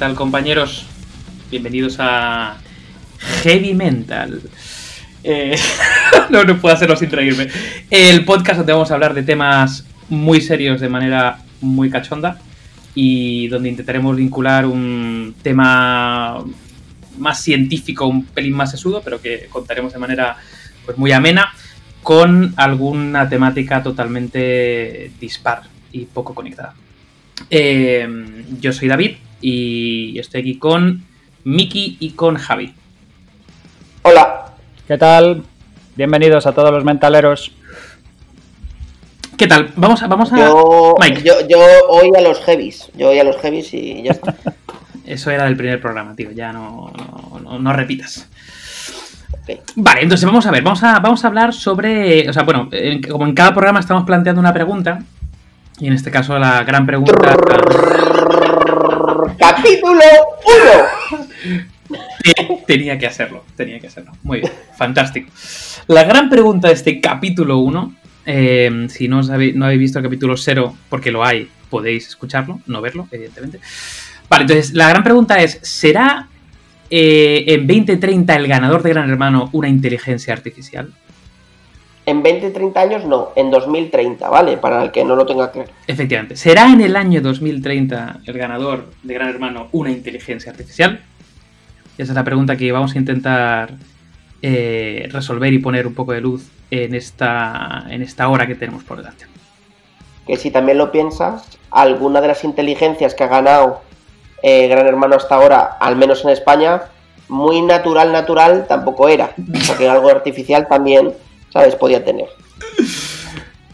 Bueno, ¿qué tal compañeros? Bienvenidos a Heavy Mental. Eh, no, no puedo hacerlo sin reírme. El podcast donde vamos a hablar de temas muy serios de manera muy cachonda y donde intentaremos vincular un tema más científico, un pelín más sesudo, pero que contaremos de manera pues, muy amena, con alguna temática totalmente dispar y poco conectada. Eh, yo soy David y estoy aquí con Miki y con Javi. Hola. ¿Qué tal? Bienvenidos a todos los mentaleros. ¿Qué tal? Vamos a. Vamos a... Yo, Yo, oí a los heavies. Yo oí a los heavies y ya está. Eso era del primer programa, tío. Ya no, no, repitas. Vale, entonces vamos a ver, vamos a, vamos a hablar sobre. O sea, bueno, como en cada programa estamos planteando una pregunta. Y en este caso la gran pregunta. Capítulo 1. Tenía que hacerlo, tenía que hacerlo. Muy bien, fantástico. La gran pregunta de este capítulo 1, eh, si no, habéis, no visto el capítulo 0, porque lo hay, podéis escucharlo, no verlo, evidentemente. Vale, entonces la gran pregunta es, ¿será eh, en 2030 el ganador de Gran Hermano una inteligencia artificial? En 20, 30 años no, en 2030, ¿vale? Para el que no lo tenga que Efectivamente. ¿Será en el año 2030 el ganador de Gran Hermano una inteligencia artificial? Esa es la pregunta que vamos a intentar eh, resolver y poner un poco de luz en esta, en esta hora que tenemos por delante. Que si también lo piensas, alguna de las inteligencias que ha ganado eh, Gran Hermano hasta ahora, al menos en España, muy natural, natural tampoco era. Porque algo artificial también ¿sabes? Podía tener.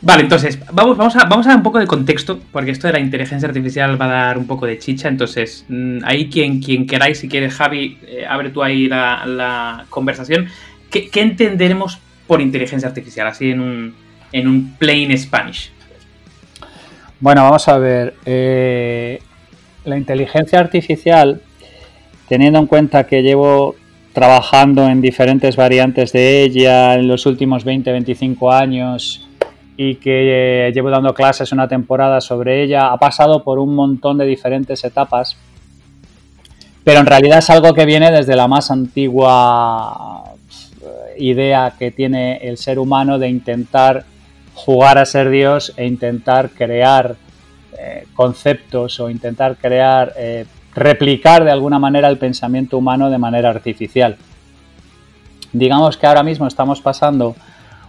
Vale, entonces, vamos, vamos, a, vamos a dar un poco de contexto, porque esto de la inteligencia artificial va a dar un poco de chicha. Entonces, mm, ahí quien, quien queráis, si quieres, Javi, eh, abre tú ahí la, conversación. ¿Qué, entenderemos por inteligencia artificial? Así en un, en un plain Spanish. Bueno, vamos a ver. Eh, la inteligencia artificial, teniendo en cuenta que llevo trabajando en diferentes variantes de ella en los últimos 20-25 años y que eh, llevo dando clases una temporada sobre ella, ha pasado por un montón de diferentes etapas, pero en realidad es algo que viene desde la más antigua eh, idea que tiene el ser humano de intentar jugar a ser Dios e intentar crear eh, conceptos o intentar crear replicar de alguna manera el pensamiento humano de manera artificial. Digamos que ahora mismo estamos pasando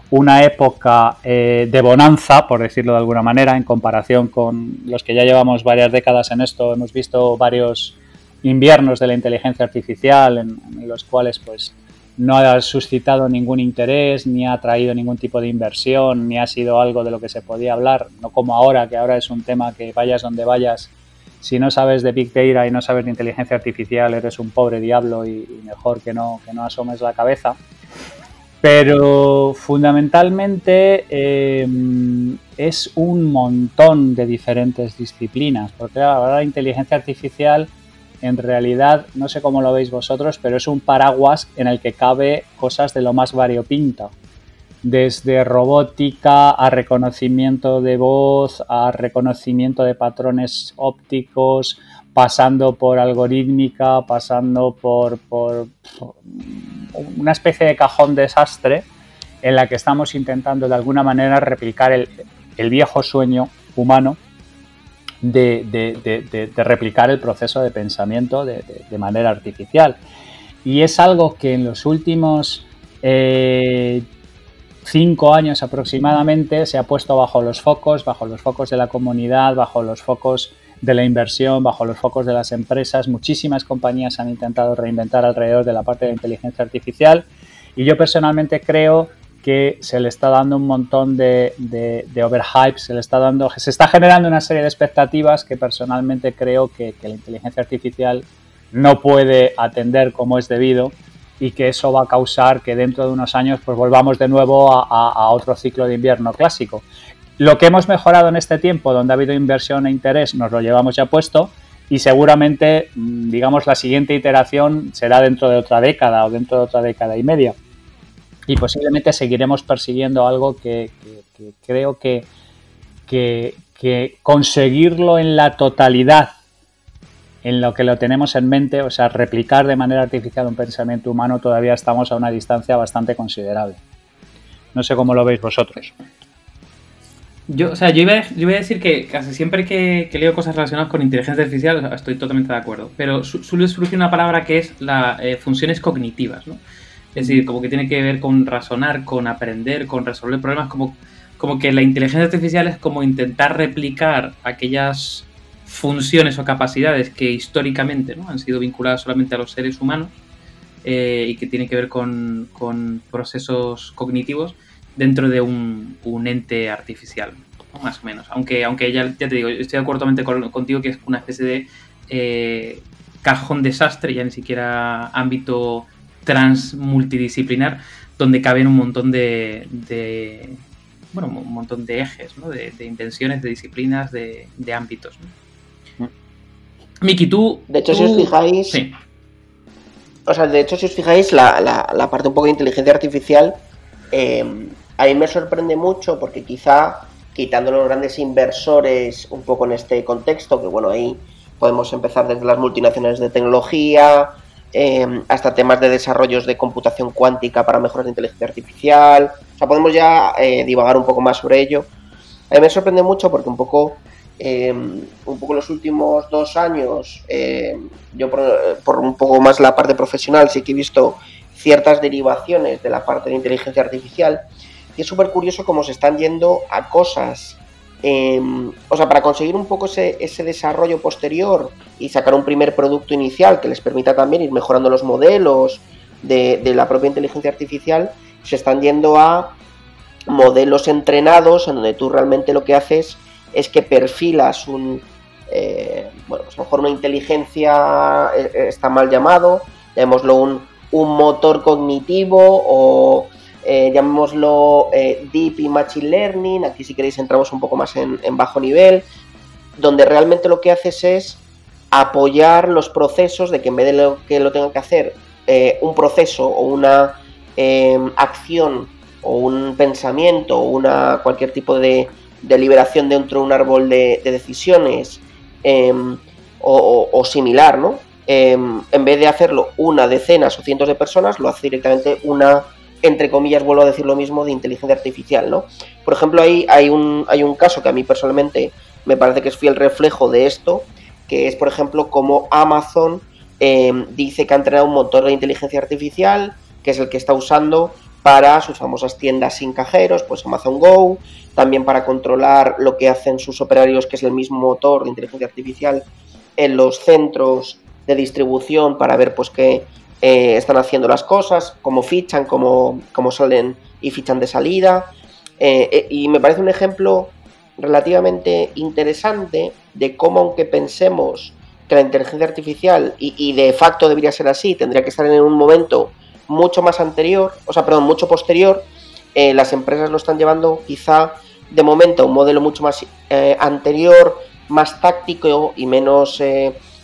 una época eh, de bonanza, por decirlo de alguna manera, en comparación con los que ya llevamos varias décadas en esto. Hemos visto varios inviernos de la inteligencia artificial en, en los cuales pues no ha suscitado ningún interés, ni ha traído ningún tipo de inversión, ni ha sido algo de lo que se podía hablar, no como ahora, que ahora es un tema que vayas donde vayas si no sabes de Big Data y no sabes de inteligencia artificial, eres un pobre diablo y, mejor que no, que no asomes la cabeza. Pero fundamentalmente em, es un montón de diferentes disciplinas, porque ahora la inteligencia artificial en realidad, no sé cómo lo veis vosotros, pero es un paraguas en el que cabe cosas de lo más variopinto desde robótica a reconocimiento de voz, a reconocimiento de patrones ópticos, pasando por algorítmica, pasando por, una especie de cajón desastre en la que estamos intentando de alguna manera replicar el, viejo sueño humano de, replicar el proceso de pensamiento de, manera artificial. Y es algo que en los últimos eh, cinco años aproximadamente se ha puesto bajo los focos, bajo los focos de la comunidad, bajo los focos de la inversión, bajo los focos de las empresas. Muchísimas compañías han intentado reinventar alrededor de la parte de inteligencia artificial y yo personalmente creo que se le está dando un montón de, de, overhype, se le está dando, se está generando una serie de expectativas que personalmente creo que la inteligencia artificial no puede atender como es debido y que eso va a causar que dentro de unos años pues volvamos de nuevo a, otro ciclo de invierno clásico. Lo que hemos mejorado en este tiempo, donde ha habido inversión e interés, nos lo llevamos ya puesto y seguramente, mm, digamos, la siguiente iteración será dentro de otra década o dentro de otra década y media. Y posiblemente seguiremos persiguiendo algo que, creo que, que conseguirlo en la totalidad en lo que lo tenemos en mente, o sea, replicar de manera artificial un pensamiento humano, todavía estamos a una distancia bastante considerable. No sé cómo lo veis vosotros. Yo, o sea, yo iba, a, decir que casi siempre que, leo cosas relacionadas con inteligencia artificial estoy totalmente de acuerdo, pero suele surgir una palabra que es las eh, funciones cognitivas, ¿no? Es decir, como que tiene que ver con razonar, con aprender, con resolver problemas, como que la inteligencia artificial es como intentar replicar aquellas funciones o capacidades que históricamente ¿no? han sido vinculadas solamente a los seres humanos eh, y que tienen que ver con, con procesos cognitivos dentro de un, ente artificial, más o menos. Aunque, aunque ya, ya te digo, estoy de acuerdo contigo que es una especie de eh, cajón desastre, ya ni siquiera ámbito trans multidisciplinar, donde caben un montón de, bueno, un montón de ejes, ¿no? de, intenciones, de disciplinas, de, ámbitos. Miki, tú... De hecho, si os fijáis... Sí. O sea, de hecho, si os fijáis, la, la, parte un poco de inteligencia artificial eh, a mí me sorprende mucho porque quizá quitando los grandes inversores un poco en este contexto, que bueno, ahí podemos empezar desde las multinacionales de tecnología em, hasta temas de desarrollos de computación cuántica para mejoras de inteligencia artificial, o sea, podemos ya eh, divagar un poco más sobre ello. A mí me sorprende mucho porque un poco, em, un poco los últimos dos años, em, yo por, un poco más la parte profesional sí que he visto ciertas derivaciones de la parte de inteligencia artificial y es súper curioso cómo se están yendo a cosas. Em, o sea, para conseguir un poco ese, desarrollo posterior y sacar un primer producto inicial que les permita también ir mejorando los modelos de, la propia inteligencia artificial, se están yendo a modelos entrenados en donde tú realmente lo que haces es que perfilas un, eh, bueno, pues a lo mejor una inteligencia eh, eh, está mal llamado, llamémoslo un, un motor cognitivo o llamémoslo Deep Machine Learning, aquí si queréis entramos un poco más en, bajo nivel, donde realmente lo que haces es apoyar los procesos de que en vez de lo que lo tenga que hacer un proceso o una em, acción o un pensamiento o una cualquier tipo de, liberación dentro de un árbol de, decisiones em, o, similar, ¿no? Em, en vez de hacerlo una, decenas o cientos de personas, lo hace directamente una entre comillas, vuelvo a decir lo mismo, de inteligencia artificial, ¿no? Por ejemplo, ahí hay un, hay un caso que a mí personalmente me parece que es fiel reflejo de esto, que es, por ejemplo, como Amazon eh, dice que ha entrenado un motor de inteligencia artificial, que es el que está usando para sus famosas tiendas sin cajeros, pues Amazon Go, también para controlar lo que hacen sus operarios, que es el mismo motor de inteligencia artificial, en los centros de distribución para ver pues qué eh, están haciendo las cosas, cómo fichan, cómo, salen y fichan de salida. Eh, eh, y me parece un ejemplo relativamente interesante de cómo aunque pensemos que la inteligencia artificial, y, de facto debería ser así, tendría que estar en un momento mucho más anterior, o sea, perdón, mucho posterior, las empresas lo están llevando quizá de momento a un modelo mucho más anterior, más táctico y menos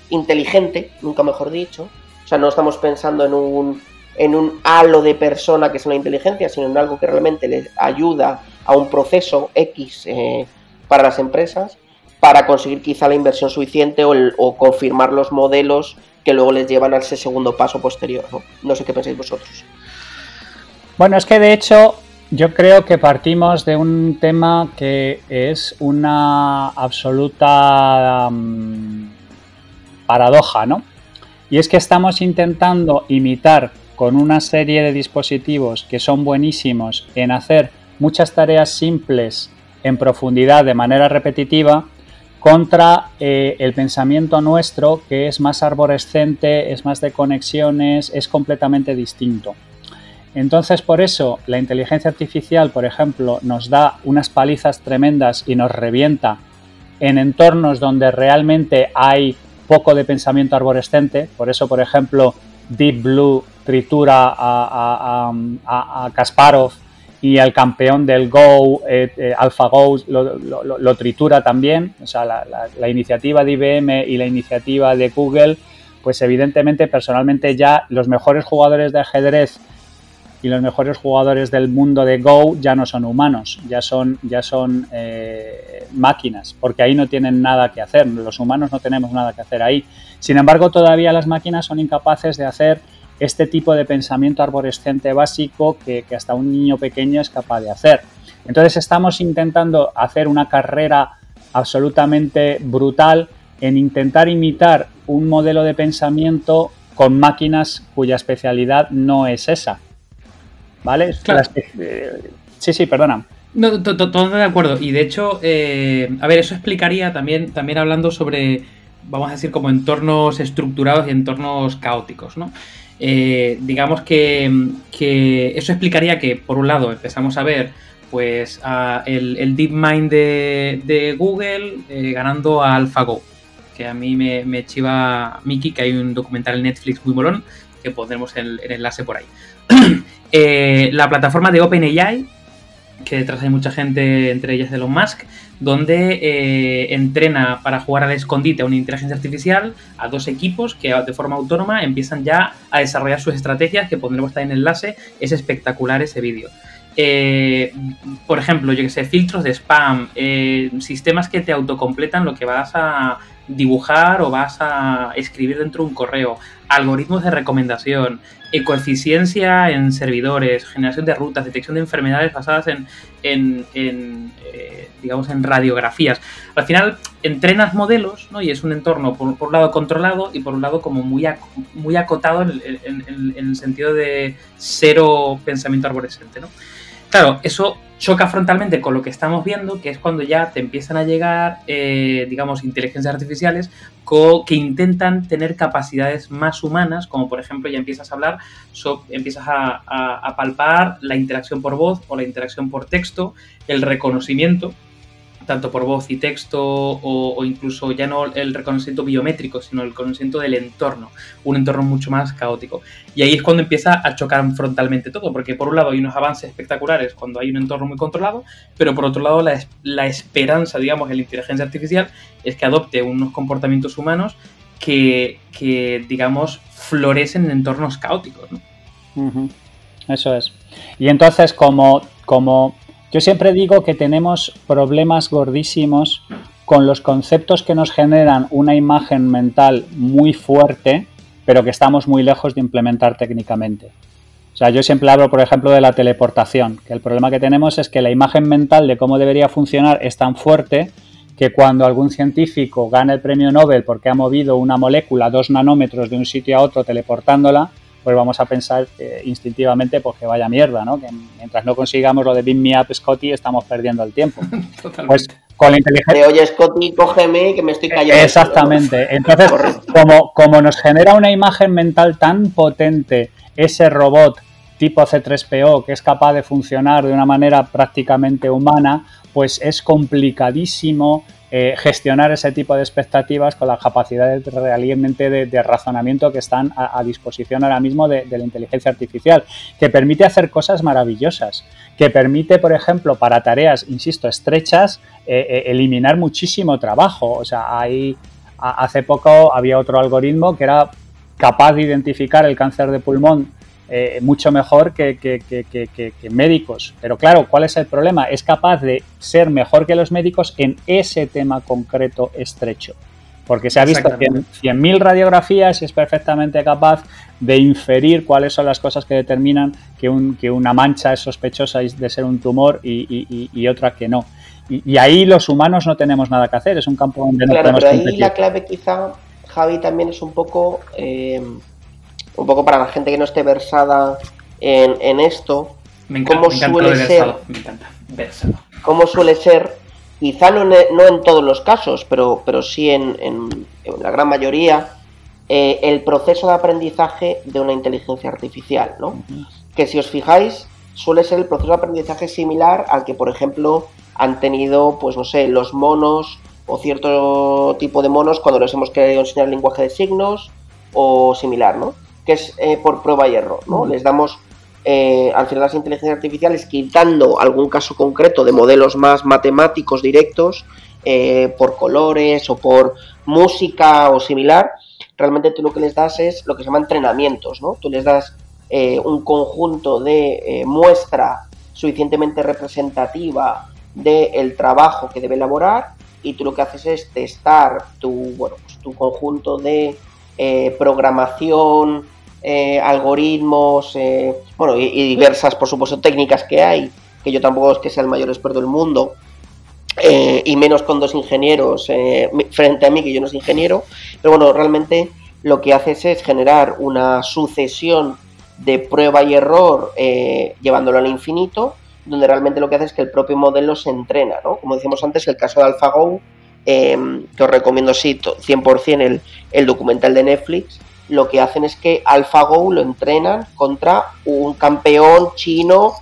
inteligente, nunca mejor dicho, o sea, no estamos pensando en un, en un halo de persona que es una inteligencia, sino en algo que realmente les ayuda a un proceso X eh, para las empresas para conseguir quizá la inversión suficiente o, confirmar los modelos que luego les llevan a ese segundo paso posterior. ¿no? sé qué pensáis vosotros. Bueno, es que de hecho yo creo que partimos de un tema que es una absoluta mm, paradoja, ¿no? Y es que estamos intentando imitar con una serie de dispositivos que son buenísimos en hacer muchas tareas simples en profundidad de manera repetitiva contra eh, el pensamiento nuestro que es más arborescente, es más de conexiones, es completamente distinto. Entonces, por eso, la inteligencia artificial, por ejemplo, nos da unas palizas tremendas y nos revienta en entornos donde realmente hay poco de pensamiento arborescente, por eso, por ejemplo, Deep Blue tritura a, Kasparov y el campeón del Go, eh, eh, AlphaGo, lo, tritura también. O sea, la, iniciativa de IBM y la iniciativa de Google, pues evidentemente, personalmente ya los mejores jugadores de ajedrez y los mejores jugadores del mundo de Go ya no son humanos, ya son, ya son eh, máquinas, porque ahí no tienen nada que hacer, los humanos no tenemos nada que hacer ahí. Sin embargo, todavía las máquinas son incapaces de hacer este tipo de pensamiento arborescente básico que, que hasta un niño pequeño es capaz de hacer. Entonces estamos intentando hacer una carrera absolutamente brutal en intentar imitar un modelo de pensamiento con máquinas cuya especialidad no es esa. ¿Vale? Eh, sí, sí, perdona. No, todo de acuerdo. Y de hecho, eh, a ver, eso explicaría también, también hablando sobre, vamos a decir, como entornos estructurados y entornos caóticos, ¿no? Eh, digamos que, que, eso explicaría que, por un lado, empezamos a ver pues el, el DeepMind de, Google ganando a AlphaGo que a mí me, chiva Miki, que hay un documental en Netflix muy molón, que pondremos el, enlace por ahí. Eh, la plataforma de OpenAI, que detrás hay mucha gente, entre ellas Elon Musk, donde eh, entrena para jugar al escondite a una inteligencia artificial a dos equipos que de forma autónoma empiezan ya a desarrollar sus estrategias, que pondremos ahí en enlace. Es espectacular ese vídeo. Eh, por ejemplo, yo que sé, filtros de spam, sistemas que te autocompletan lo que vas a dibujar o vas a escribir dentro de un correo, algoritmos de recomendación, ecoeficiencia en servidores, generación de rutas, detección de enfermedades basadas en, en, eh, digamos, en radiografías. Al final entrenas modelos ¿no? y es un entorno por, un lado controlado y por un lado como muy, muy acotado en, en, el sentido de cero pensamiento arborescente. ¿no? Claro, eso choca frontalmente con lo que estamos viendo, que es cuando ya te empiezan a llegar, eh, digamos, inteligencias artificiales que intentan tener capacidades más humanas, como por ejemplo ya empiezas a hablar, empiezas a palpar la interacción por voz o la interacción por texto, el reconocimiento, tanto por voz y texto o, incluso ya no el reconocimiento biométrico, sino el reconocimiento del entorno, un entorno mucho más caótico. Y ahí es cuando empieza a chocar frontalmente todo, porque por un lado hay unos avances espectaculares cuando hay un entorno muy controlado, pero por otro lado la, esperanza, digamos, de la inteligencia artificial es que adopte unos comportamientos humanos que, que digamos, florecen en entornos caóticos. Eso es. Y entonces, como, como yo siempre digo que tenemos problemas gordísimos con los conceptos que nos generan una imagen mental muy fuerte, pero que estamos muy lejos de implementar técnicamente. O sea, yo siempre hablo, por ejemplo, de la teleportación, que el problema que tenemos es que la imagen mental de cómo debería funcionar es tan fuerte que cuando algún científico gana el premio Nobel porque ha movido una molécula dos nanómetros de un sitio a otro teleportándola, pues vamos a pensar eh, instintivamente pues que vaya mierda, ¿no? Que mientras no consigamos lo de Beam Me Up Scotty estamos perdiendo el tiempo. pues con la inteligencia... Oye Scotty, cógeme que me estoy cayendo. Exactamente. Entonces, como, como nos genera una imagen mental tan potente ese robot tipo C3PO que es capaz de funcionar de una manera prácticamente humana, pues es complicadísimo eh, gestionar ese tipo de expectativas con las capacidades realmente de, razonamiento que están a, disposición ahora mismo de, la inteligencia artificial, que permite hacer cosas maravillosas, que permite, por ejemplo, para tareas, insisto, estrechas, eh, eh, eliminar muchísimo trabajo. O sea, hay, hace poco había otro algoritmo que era capaz de identificar el cáncer de pulmón eh, mucho mejor que, médicos. Pero claro, ¿cuál es el problema? Es capaz de ser mejor que los médicos en ese tema concreto estrecho. Porque se ha visto 100.000 radiografías y es perfectamente capaz de inferir cuáles son las cosas que determinan que, una mancha es sospechosa de ser un tumor y, otra que no. Y, ahí los humanos no tenemos nada que hacer, es un campo donde no tenemos pero ahí la clave quizá, Javi, también es un poco... Eh, un poco para la gente que no esté versada en, esto, me cómo suele ser, me encanta, cómo suele ser, quizá no, en todos los casos, pero, pero sí en, la gran mayoría, eh, el proceso de aprendizaje de una inteligencia artificial, ¿no? Que si os fijáis, suele ser el proceso de aprendizaje similar al que, por ejemplo, han tenido, pues no sé, los monos o cierto tipo de monos cuando les hemos querido enseñar el lenguaje de signos o similar, ¿no? Que es eh, por prueba y error, ¿no? Les damos eh, al final las inteligencias artificiales quitando algún caso concreto de modelos más matemáticos directos eh, por colores o por música o similar, realmente tú lo que les das es lo que se llama entrenamientos, ¿no? Tú les das eh, un conjunto de muestra suficientemente representativa del trabajo que debe elaborar y tú lo que haces es testar tu, bueno, pues tu conjunto de programación, algoritmos, bueno, y, diversas, por supuesto, técnicas que hay, que yo tampoco es que sea el mayor experto del mundo, eh, y menos con dos ingenieros eh, frente a mí, que yo no soy ingeniero, pero bueno, realmente lo que haces es generar una sucesión de prueba y error eh, llevándolo al infinito, donde realmente lo que hace es que el propio modelo se entrena, ¿no? Como decíamos antes, el caso de AlphaGo, que os recomiendo sí, 100% el, el documental de Netflix, lo que hacen es que AlphaGo lo entrenan contra un campeón chino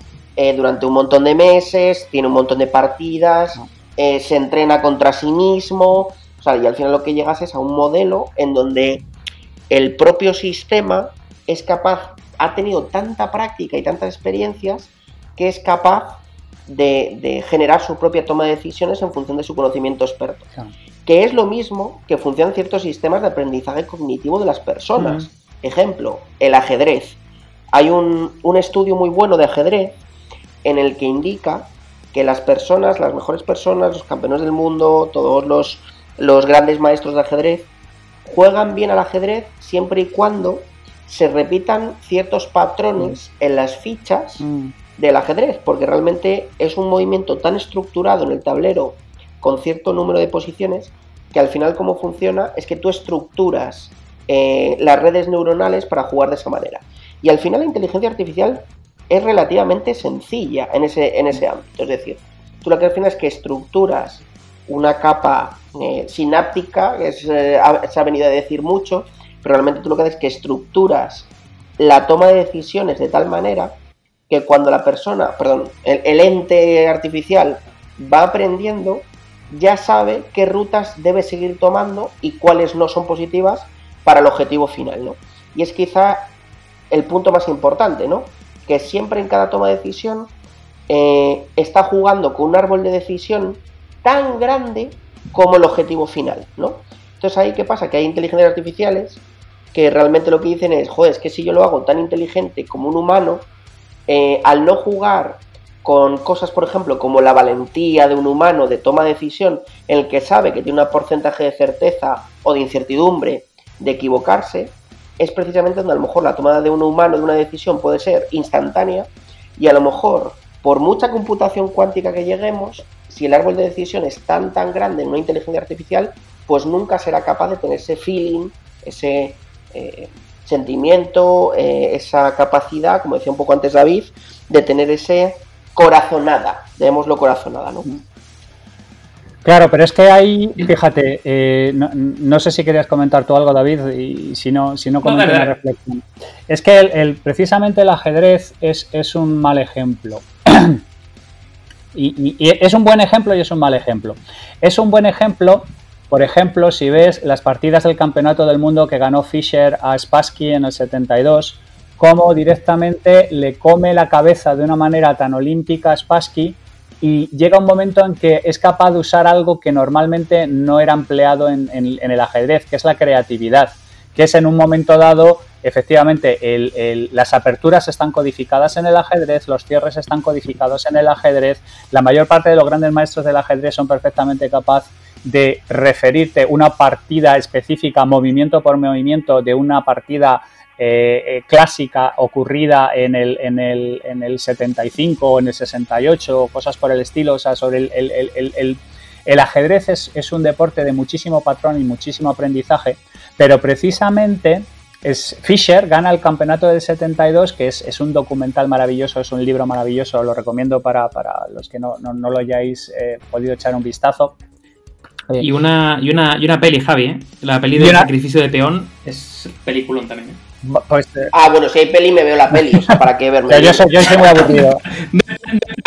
durante un montón de meses, tiene un montón de partidas, eh, se entrena contra sí mismo, o sea, y al final lo que llegas es a un modelo en donde el propio sistema es capaz, ha tenido tanta práctica y tantas experiencias que es capaz de, generar su propia toma de decisiones en función de su conocimiento experto. Que es lo mismo que funcionan ciertos sistemas de aprendizaje cognitivo de las personas. Ejemplo, el ajedrez. Hay un, un estudio muy bueno de ajedrez en el que indica que las personas, las mejores personas, los campeones del mundo, todos los, los grandes maestros de ajedrez, juegan bien al ajedrez siempre y cuando se repitan ciertos patrones mm. en las fichas mm. Del ajedrez, porque realmente es un movimiento tan estructurado en el tablero con cierto número de posiciones que al final cómo funciona es que tú estructuras eh, las redes neuronales para jugar de esa manera. Y al final la inteligencia artificial es relativamente sencilla en ese, en ese ámbito. Es decir, tú lo que al final es que estructuras una capa eh, sináptica, que eh, se ha venido a decir mucho, pero realmente tú lo que haces es que estructuras la toma de decisiones de tal manera que cuando la persona, perdón, el, ente artificial va aprendiendo, ya sabe qué rutas debe seguir tomando y cuáles no son positivas para el objetivo final, ¿no? Y es quizá el punto más importante, ¿no? que siempre en cada toma de decisión eh, está jugando con un árbol de decisión tan grande como el objetivo final, ¿no? Entonces ahí qué pasa, que hay inteligencias artificiales que realmente lo que dicen es, joder, es que si yo lo hago tan inteligente como un humano, eh, al no jugar con cosas, por ejemplo, como la valentía de un humano de toma de decisión, en el que sabe que tiene un porcentaje de certeza o de incertidumbre de equivocarse, es precisamente donde a lo mejor la tomada de un humano de una decisión puede ser instantánea y a lo mejor por mucha computación cuántica que lleguemos, si el árbol de decisión es tan tan grande en una inteligencia artificial, pues nunca será capaz de tener ese feeling, ese eh, sentimiento, eh, esa capacidad, como decía un poco antes David, de tener ese corazonada, lo corazonada, ¿no? Claro, pero es que ahí, fíjate, eh, no, sé si querías comentar tú algo, David, y si no, si no comento una reflexión. Es que el, precisamente el ajedrez es, es un mal ejemplo. y, es un buen ejemplo y es un mal ejemplo. Es un buen ejemplo, por ejemplo, si ves las partidas del Campeonato del Mundo que ganó Fischer a Spassky en el 72, cómo directamente le come la cabeza de una manera tan olímpica a Spassky y llega un momento en que es capaz de usar algo que normalmente no era empleado en, el ajedrez, que es la creatividad, que es en un momento dado, efectivamente, las aperturas están codificadas en el ajedrez, los cierres están codificados en el ajedrez, la mayor parte de los grandes maestros del ajedrez son perfectamente capaces de referirte una partida específica, movimiento por movimiento, de una partida eh, eh, clásica ocurrida en el, en, el, en el 75 o en el 68 o cosas por el estilo, o sea, sobre el, el, ajedrez es, un deporte de muchísimo patrón y muchísimo aprendizaje, pero precisamente es, Fisher gana el campeonato del 72, que es, un documental maravilloso, es un libro maravilloso, lo recomiendo para, los que no, lo hayáis eh, podido echar un vistazo. Y una, y, una, y una peli, Javi, la peli del sacrificio de peón es peliculón también. Pues, eh, ah, bueno, si hay peli, me veo la peli. O sea, ¿para qué verme? yo, soy, yo soy muy aburrido.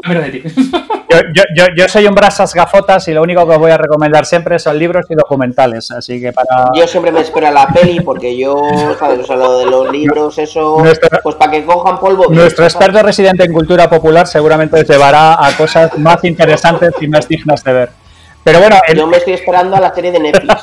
yo, yo, soy un brasas gafotas y lo único que os voy a recomendar siempre son libros y documentales. Así que para. Yo siempre me espero a la peli porque yo, ¿sabes? O sea, lo de los libros, eso. pues para que cojan polvo. Nuestro experto residente en cultura popular seguramente os llevará a cosas más interesantes y más dignas de ver. Pero bueno, yo me estoy esperando a la serie de Netflix.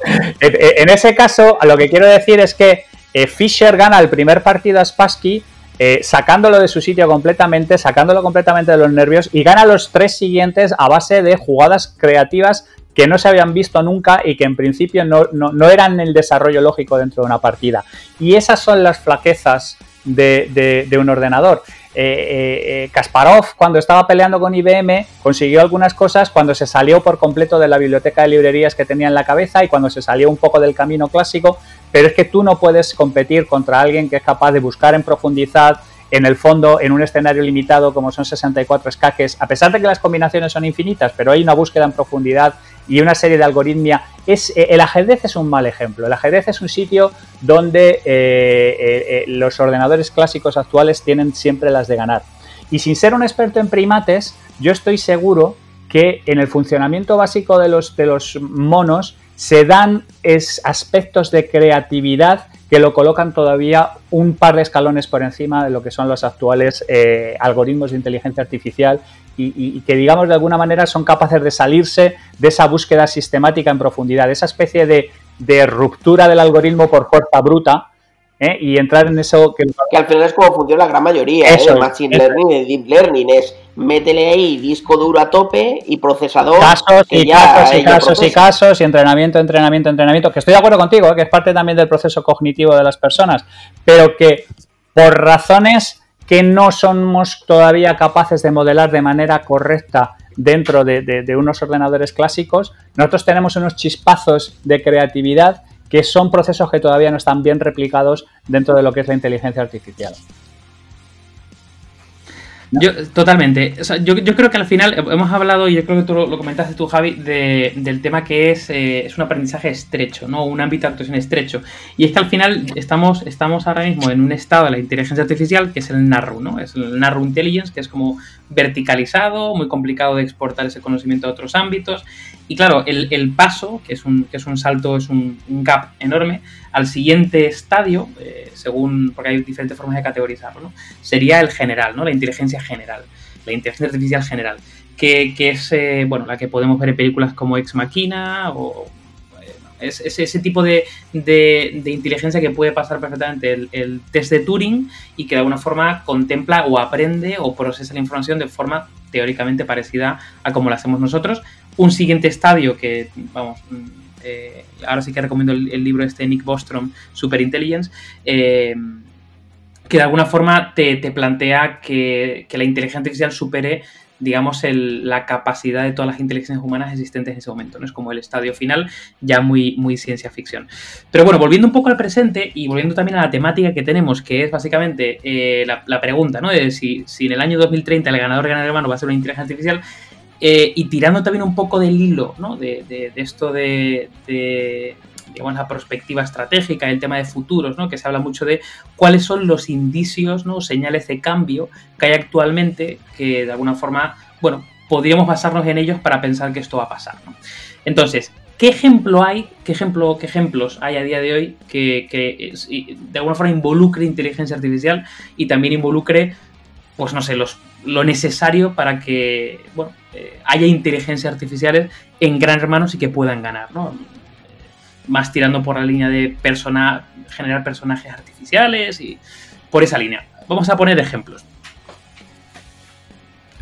en ese caso, lo que quiero decir es que eh, Fisher gana el primer partido a Spassky eh, sacándolo de su sitio completamente, sacándolo completamente de los nervios y gana los tres siguientes a base de jugadas creativas que no se habían visto nunca y que en principio no, eran el desarrollo lógico dentro de una partida. Y esas son las flaquezas de, un ordenador. Eh, Kasparov, cuando estaba peleando con IBM, consiguió algunas cosas cuando se salió por completo de la biblioteca de librerías que tenía en la cabeza y cuando se salió un poco del camino clásico, pero es que tú no puedes competir contra alguien que es capaz de buscar en profundidad, en el fondo, en un escenario limitado como son 64 escaques, a pesar de que las combinaciones son infinitas, pero hay una búsqueda en profundidad y una serie de algoritmia. Eh, el ajedrez es un mal ejemplo. El ajedrez es un sitio donde eh, eh, los ordenadores clásicos actuales tienen siempre las de ganar. Y sin ser un experto en primates, yo estoy seguro que en el funcionamiento básico de los, de los monos se dan es, aspectos de creatividad que lo colocan todavía un par de escalones por encima de lo que son los actuales algoritmos de inteligencia artificial y, que, digamos, de alguna manera son capaces de salirse de esa búsqueda sistemática en profundidad, esa especie de, de ruptura del algoritmo por fuerza bruta ¿eh? y entrar en eso que... al final es como funciona la gran mayoría ¿eh? eso, Machine Learning y Deep Learning es métele ahí disco duro a tope y procesador casos y casos y casos y casos y entrenamiento, entrenamiento, entrenamiento que estoy de acuerdo contigo, ¿eh? que es parte también del proceso cognitivo de las personas pero que por razones que no somos todavía capaces de modelar de manera correcta dentro de unos ordenadores clásicos, nosotros tenemos unos chispazos de creatividad que son procesos que todavía no están bien replicados dentro de lo que es la inteligencia artificial. Yo, totalmente. yo, creo que al final hemos hablado, y yo creo que tú lo, comentaste tú, Javi, del tema que es, eh, es un aprendizaje estrecho, ¿no? Un ámbito de actuación estrecho. Y es que al final estamos, estamos ahora mismo en un estado de la inteligencia artificial que es el NARRU, ¿no? Es el NARRU Intelligence, que es como verticalizado, muy complicado de exportar ese conocimiento a otros ámbitos. Y claro, el, paso, que es, un, que es un salto, es un, gap enorme, al siguiente estadio, eh, según, porque hay diferentes formas de categorizarlo, ¿no? sería el general, ¿no? la inteligencia general, la inteligencia artificial general, que, es eh, bueno, la que podemos ver en películas como Ex Machina o es, ese tipo de, inteligencia que puede pasar perfectamente el, test de Turing y que de alguna forma contempla o aprende o procesa la información de forma teóricamente parecida a como la hacemos nosotros. Un siguiente estadio que, vamos, mm, eh, ahora sí que recomiendo el, libro este de Nick Bostrom, Super Intelligence, eh, que de alguna forma te, plantea que, que, la inteligencia artificial supere digamos, la capacidad de todas las inteligencias humanas existentes en ese momento, ¿no? Es como el estadio final, ya muy, muy ciencia ficción. Pero bueno, volviendo un poco al presente y volviendo también a la temática que tenemos, que es básicamente eh, la, pregunta, ¿no? De si, si, en el año 2030 el ganador ganador hermano va a ser una inteligencia artificial, eh, y tirando también un poco del hilo, ¿no? De, de, esto de digamos, la perspectiva estratégica, el tema de futuros, ¿no? que se habla mucho de cuáles son los indicios, ¿no? señales de cambio que hay actualmente que de alguna forma, bueno, podríamos basarnos en ellos para pensar que esto va a pasar. Entonces, ¿qué ejemplo hay, qué, ejemplo, qué ejemplos hay a día de hoy que, de alguna forma involucre inteligencia artificial y también involucre, pues no sé, lo necesario para que, bueno, eh, haya inteligencias artificiales en gran hermanos y que puedan ganar, ¿no? Más tirando por la línea de persona, generar personajes artificiales y por esa línea. Vamos a poner ejemplos.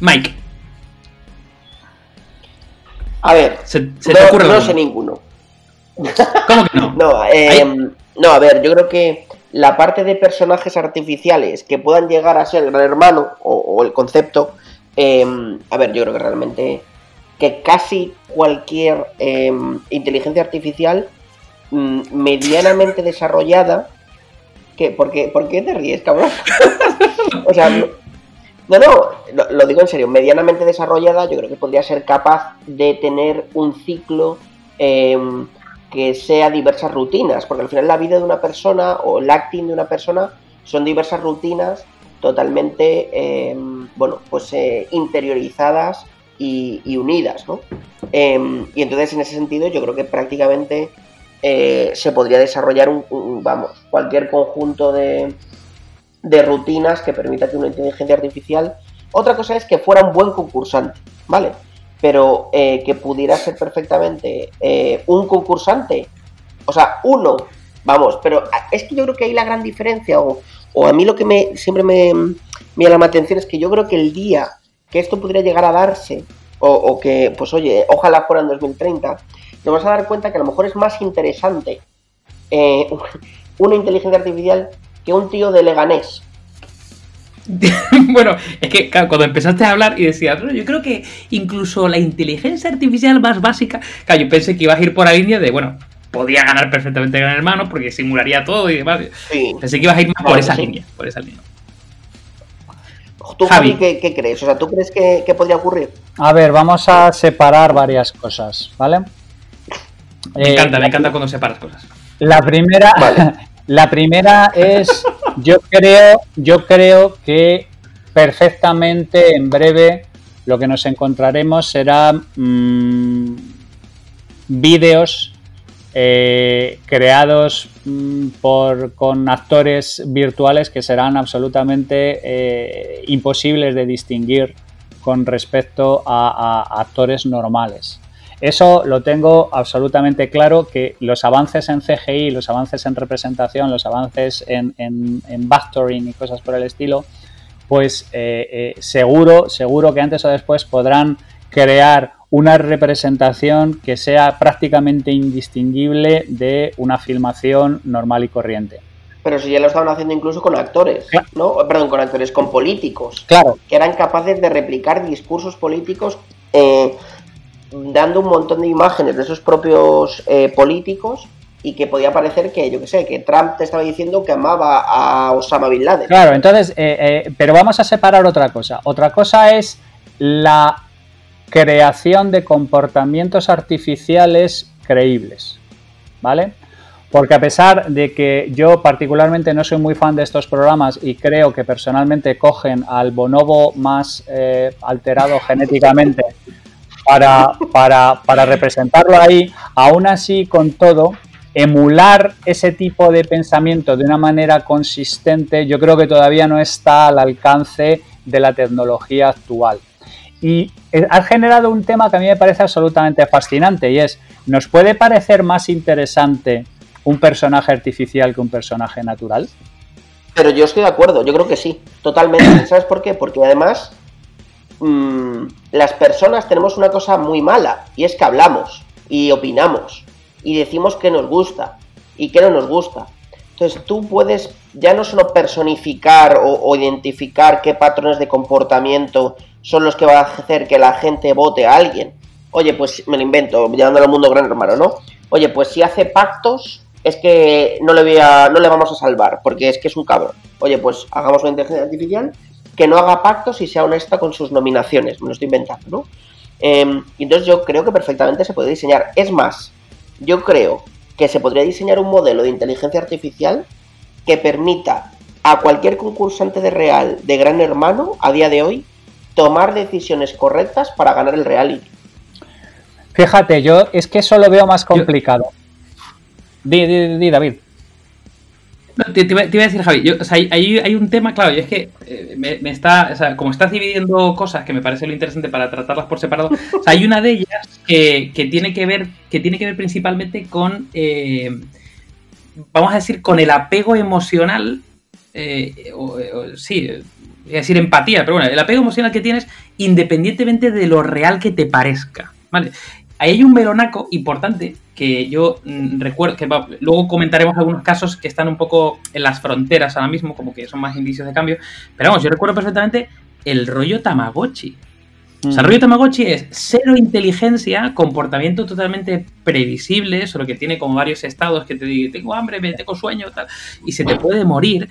Mike. A ver, ¿se, no, ocurre no sé ninguno. ¿Cómo que no? no, eh, no, a ver, yo creo que la parte de personajes artificiales que puedan llegar a ser el gran hermano o, el concepto, eh, a ver, yo creo que realmente que casi cualquier eh, inteligencia artificial Mm, medianamente desarrollada. que ¿Por qué, ¿Por qué te ríes, cabrón? o sea, no, no, lo, digo en serio, medianamente desarrollada yo creo que podría ser capaz de tener un ciclo em, que sea diversas rutinas, porque al final la vida de una persona o el acting de una persona son diversas rutinas totalmente, em, bueno, pues eh, interiorizadas y, unidas, ¿no? Em, y entonces en ese sentido yo creo que prácticamente eh, se podría desarrollar un, vamos, cualquier conjunto de, de rutinas que permita que una inteligencia artificial. Otra cosa es que fuera un buen concursante, ¿vale? Pero eh, que pudiera ser perfectamente eh, un concursante, o sea, uno, Vamos, pero es que yo creo que ahí la gran diferencia, o, o a mí lo que me siempre me, llama la atención es que yo creo que el día que esto pudiera llegar a darse, o, que, pues oye, ojalá fuera en 2030, nos vas a dar cuenta que a lo mejor es más interesante eh, una inteligencia artificial que un tío de Leganés. bueno, es que cuando empezaste a hablar y decías, yo creo que incluso la inteligencia artificial más básica, claro, yo pensé que ibas a ir por la línea de, bueno, podía ganar perfectamente Gran Hermano porque simularía todo y demás. Pensé que ibas a ir más por esa línea, por esa línea. ¿Tú, Javi, ¿qué, crees? O sea, ¿tú crees que, podría ocurrir? A ver, vamos a separar varias cosas, ¿vale? Me encanta, me eh, encanta cuando separas cosas. La primera, la primera es, yo creo, yo creo que perfectamente en breve lo que nos encontraremos será mm, vídeos eh, creados mm, por, con actores virtuales que serán absolutamente eh, imposibles de distinguir con respecto a, actores normales. Eso lo tengo absolutamente claro que los avances en CGI, los avances en representación, los avances en, en, y cosas por el estilo, pues eh, seguro, seguro que antes o después podrán crear una representación que sea prácticamente indistinguible de una filmación normal y corriente. Pero si ya lo estaban haciendo incluso con actores, ¿no? Perdón, con actores, con políticos. Claro. Que eran capaces de replicar discursos políticos eh, dando un montón de imágenes de esos propios eh, políticos y que podía parecer que, yo qué sé, que Trump te estaba diciendo que amaba a Osama Bin Laden. Claro, entonces, eh, pero vamos a separar otra cosa. Otra cosa es la creación de comportamientos artificiales creíbles, ¿vale? Porque a pesar de que yo particularmente no soy muy fan de estos programas y creo que personalmente cogen al bonobo más eh, alterado genéticamente para, para, para representarlo ahí, aún así con todo, emular ese tipo de pensamiento de una manera consistente yo creo que todavía no está al alcance de la tecnología actual. Y eh, has generado un tema que a mí me parece absolutamente fascinante y es, ¿nos puede parecer más interesante un personaje artificial que un personaje natural? Pero yo estoy de acuerdo, yo creo que sí, totalmente. ¿Sabes por qué? Porque además mm, las personas tenemos una cosa muy mala y es que hablamos y opinamos y decimos que nos gusta y que no nos gusta. Entonces tú puedes ya no solo personificar o, identificar qué patrones de comportamiento son los que van a hacer que la gente vote a alguien. Oye, pues me lo invento, llevándolo al mundo gran hermano, ¿no? Oye, pues si hace pactos, es que no le, voy a, no le vamos a salvar, porque es que es un cabrón. Oye, pues hagamos una inteligencia artificial que no haga pactos y sea honesta con sus nominaciones. Me lo estoy inventando, ¿no? Eh, entonces yo creo que perfectamente se puede diseñar. Es más, yo creo que se podría diseñar un modelo de inteligencia artificial que permita a cualquier concursante de real de Gran Hermano a día de hoy tomar decisiones correctas para ganar el reality. Fíjate, yo es que eso lo veo más complicado. Di, di, di, David. Te, iba, a decir, Javi, o sea, hay, un tema, claro, y es que eh, me, está, o sea, como estás dividiendo cosas que me parece lo interesante para tratarlas por separado, hay una de ellas que, tiene que ver, que tiene que ver principalmente con, eh, vamos a decir, con el apego emocional, eh, sí, es decir, empatía, pero bueno, el apego emocional que tienes independientemente de lo real que te parezca, ¿vale? Ahí hay un melonaco importante que yo mm, recuerdo, que luego comentaremos algunos casos que están un poco en las fronteras ahora mismo, como que son más indicios de cambio, pero vamos, yo recuerdo perfectamente el rollo Tamagotchi. O sea, el mm. rollo Tamagotchi es cero inteligencia, comportamiento totalmente previsible, solo que tiene como varios estados que te digo, tengo hambre, me tengo sueño, tal, y se te puede morir.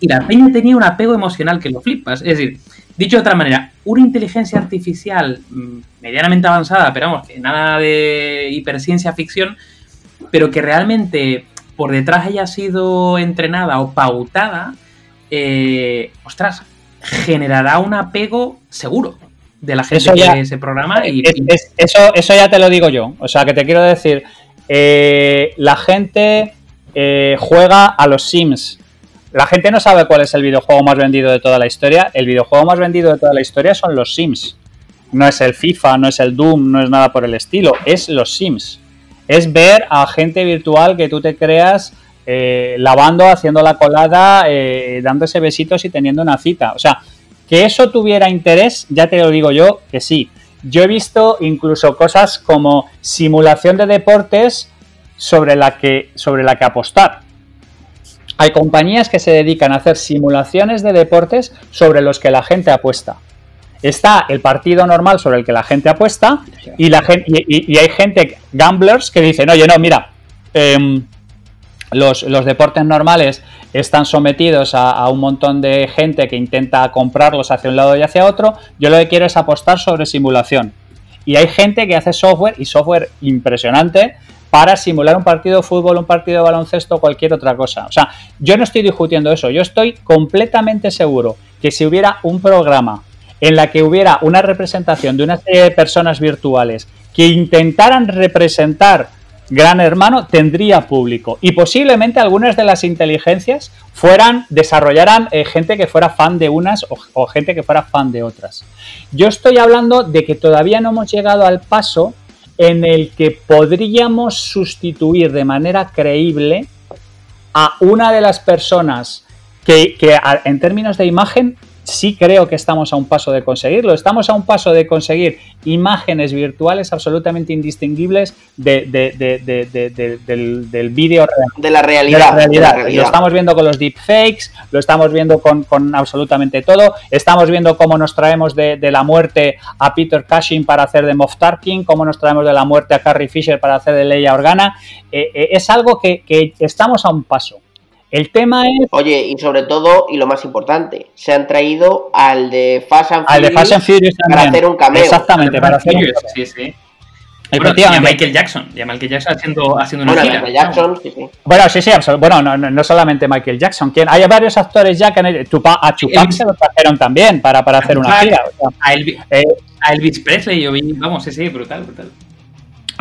Y la peña tenía un apego emocional que lo flipas. Es decir, dicho de otra manera, una inteligencia artificial mm, medianamente avanzada, pero vamos, que nada de hiperciencia ficción, pero que realmente por detrás haya sido entrenada o pautada, eh, ostras, generará un apego seguro de la gente que ve ese programa. Y, eso, eso ya te lo digo yo. O sea, que te quiero decir, eh, la gente eh, juega a los Sims la gente no sabe cuál es el videojuego más vendido de toda la historia. El videojuego más vendido de toda la historia son los Sims. No es el FIFA, no es el Doom, no es nada por el estilo. Es los Sims. Es ver a gente virtual que tú te creas eh, lavando, haciendo la colada, eh, dándose besitos y teniendo una cita. O sea, que eso tuviera interés, ya te lo digo yo, que sí. Yo he visto incluso cosas como simulación de deportes sobre la que, sobre la que apostar. Hay compañías que se dedican a hacer simulaciones de deportes sobre los que la gente apuesta. Está el partido normal sobre el que la gente apuesta y, la gente, y, hay gente, gamblers, que dicen, oye, no, mira, em, los, deportes normales están sometidos a, un montón de gente que intenta comprarlos hacia un lado y hacia otro. Yo lo que quiero es apostar sobre simulación. Y hay gente que hace software y software impresionante para simular un partido de fútbol, un partido de baloncesto cualquier otra cosa. O sea, yo no estoy discutiendo eso. Yo estoy completamente seguro que si hubiera un programa en la que hubiera una representación de una serie de personas virtuales que intentaran representar Gran Hermano tendría público y posiblemente algunas de las inteligencias fueran desarrollaran eh, gente que fuera fan de unas o, gente que fuera fan de otras. Yo estoy hablando de que todavía no hemos llegado al paso en el que podríamos sustituir de manera creíble a una de las personas que, en términos de imagen sí creo que estamos a un paso de conseguirlo. Estamos a un paso de conseguir imágenes virtuales absolutamente indistinguibles de, del, vídeo real. De la realidad. Lo estamos viendo con los deepfakes, lo estamos viendo con, absolutamente todo. Estamos viendo cómo nos traemos de, la muerte a Peter Cushing para hacer de Moff Tarkin, cómo nos traemos de la muerte a Carrie Fisher para hacer de Leia Organa. Eh, eh, es algo que estamos a un paso. El tema es. Oye, y sobre todo, y lo más importante, se han traído al de Fast and Furious, al de Fast and Furious para hacer un cameo. Exactamente, para hacer un cameo. Sí, sí. Efectivamente. Bueno, Michael Jackson, ya Michael Jackson haciendo, haciendo una bueno, Michael Jackson, sí, sí. Bueno, sí, sí, bueno, no, no, solamente Michael Jackson, ¿quién? hay varios actores ya que han, a Tupac se lo trajeron también para, para hacer una gira. a, Elvis, eh, a Elvis Presley, yo vi, vamos, sí, sí, brutal, brutal.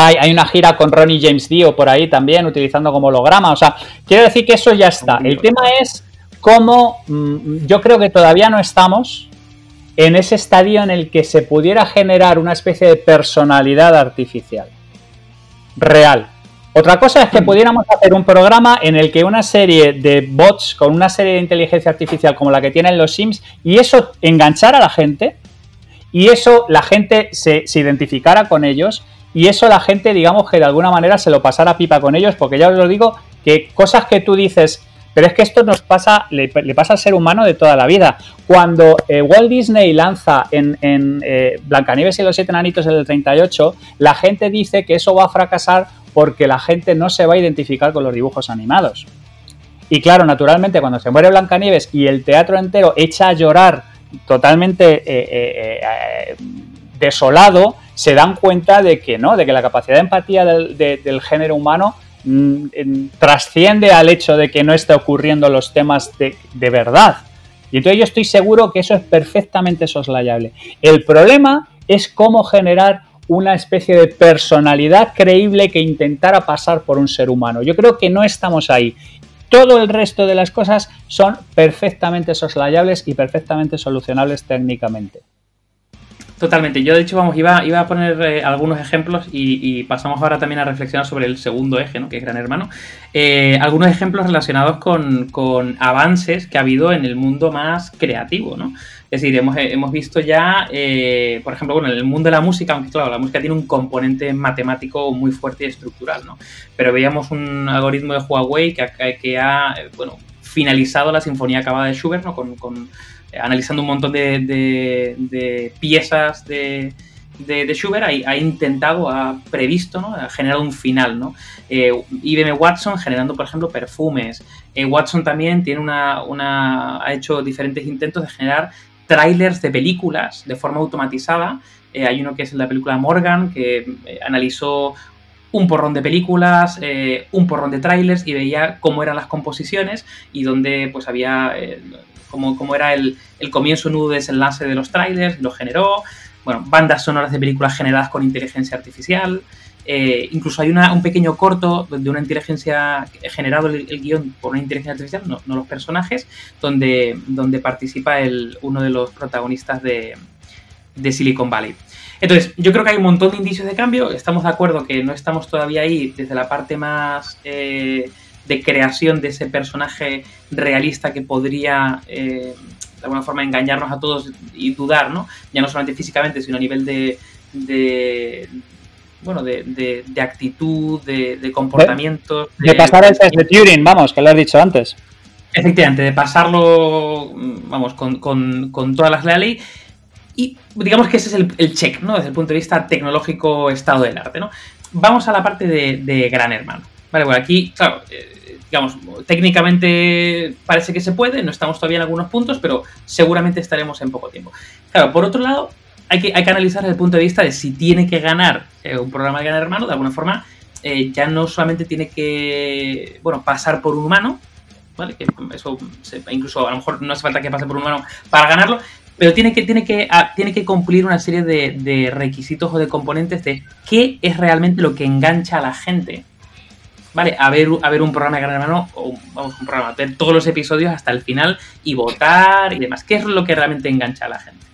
Hay, una gira con Ronnie James Dio por ahí también, utilizando como holograma. O sea, quiero decir que eso ya está. El tema es cómo mm, yo creo que todavía no estamos en ese estadio en el que se pudiera generar una especie de personalidad artificial. Real. Otra cosa es que mm. pudiéramos hacer un programa en el que una serie de bots con una serie de inteligencia artificial como la que tienen los Sims y eso enganchara a la gente y eso la gente se, se identificara con ellos y eso la gente, digamos que de alguna manera se lo pasara pipa con ellos, porque ya os lo digo, que cosas que tú dices, pero es que esto nos pasa, le, pasa al ser humano de toda la vida. Cuando eh, Walt Disney lanza en, en eh, Blancanieves y los siete enanitos en el 38, la gente dice que eso va a fracasar porque la gente no se va a identificar con los dibujos animados. Y claro, naturalmente, cuando se muere Blancanieves y el teatro entero echa a llorar totalmente eh, desolado, se dan cuenta de que no, de que la capacidad de empatía del, género humano mm, trasciende al hecho de que no esté ocurriendo los temas de, verdad. Y entonces yo estoy seguro que eso es perfectamente soslayable. El problema es cómo generar una especie de personalidad creíble que intentara pasar por un ser humano. Yo creo que no estamos ahí. Todo el resto de las cosas son perfectamente soslayables y perfectamente solucionables técnicamente. Totalmente. Yo, de hecho, vamos, iba, iba a poner eh, algunos ejemplos y, pasamos ahora también a reflexionar sobre el segundo eje, ¿no? que es Gran Hermano. Eh, algunos ejemplos relacionados con, avances que ha habido en el mundo más creativo, ¿no? Es decir, hemos, hemos visto ya, eh, por ejemplo, bueno, en el mundo de la música, aunque claro, la música tiene un componente matemático muy fuerte y estructural, ¿no? Pero veíamos un algoritmo de Huawei que, que ha, bueno, finalizado la sinfonía acabada de Schubert, ¿no? con analizando un montón de, piezas de, de, Schubert, ha, intentado, ha previsto, ¿no? ha generado un final. ¿no? Eh, IBM Watson generando, por ejemplo, perfumes. Eh, Watson también tiene una, ha hecho diferentes intentos de generar trailers de películas de forma automatizada. Eh, hay uno que es la película Morgan, que analizó un porrón de películas, un porrón de trailers y veía cómo eran las composiciones y donde pues había como, era el, comienzo, nudo, desenlace de los trailers, lo generó. Bueno, bandas sonoras de películas generadas con inteligencia artificial. Eh, incluso hay un pequeño corto de una inteligencia generado el, guion por una inteligencia artificial, no, los personajes, donde, donde participa el, uno de los protagonistas de, Silicon Valley. Entonces, yo creo que hay un montón de indicios de cambio. Estamos de acuerdo que no estamos todavía ahí desde la parte más eh, de creación de ese personaje realista que podría eh, de alguna forma engañarnos a todos y dudar, ¿no? Ya no solamente físicamente, sino a nivel de, de bueno, de, de, actitud, de, comportamiento. De, pasar el test de Turing, vamos, que lo has dicho antes. Efectivamente, de pasarlo, vamos, con, con, con todas las leyes y digamos que ese es el, el, check, ¿no? Desde el punto de vista tecnológico, estado del arte, ¿no? Vamos a la parte de, de Gran Hermano. Vale, bueno, aquí, claro, eh, digamos, técnicamente parece que se puede, no estamos todavía en algunos puntos, pero seguramente estaremos en poco tiempo. Claro, por otro lado, hay que, hay que analizar desde el punto de vista de si tiene que ganar eh, un programa de Gran Hermano, de alguna forma, eh, ya no solamente tiene que, bueno, pasar por un humano, ¿vale? Que eso, incluso a lo mejor no hace falta que pase por un humano para ganarlo, pero tiene que, tiene que, ah, tiene que cumplir una serie de, requisitos o de componentes de qué es realmente lo que engancha a la gente. ¿Vale? A ver, a ver un programa de Gran Hermano, o vamos, un programa, ver todos los episodios hasta el final y votar y demás. ¿Qué es lo que realmente engancha a la gente?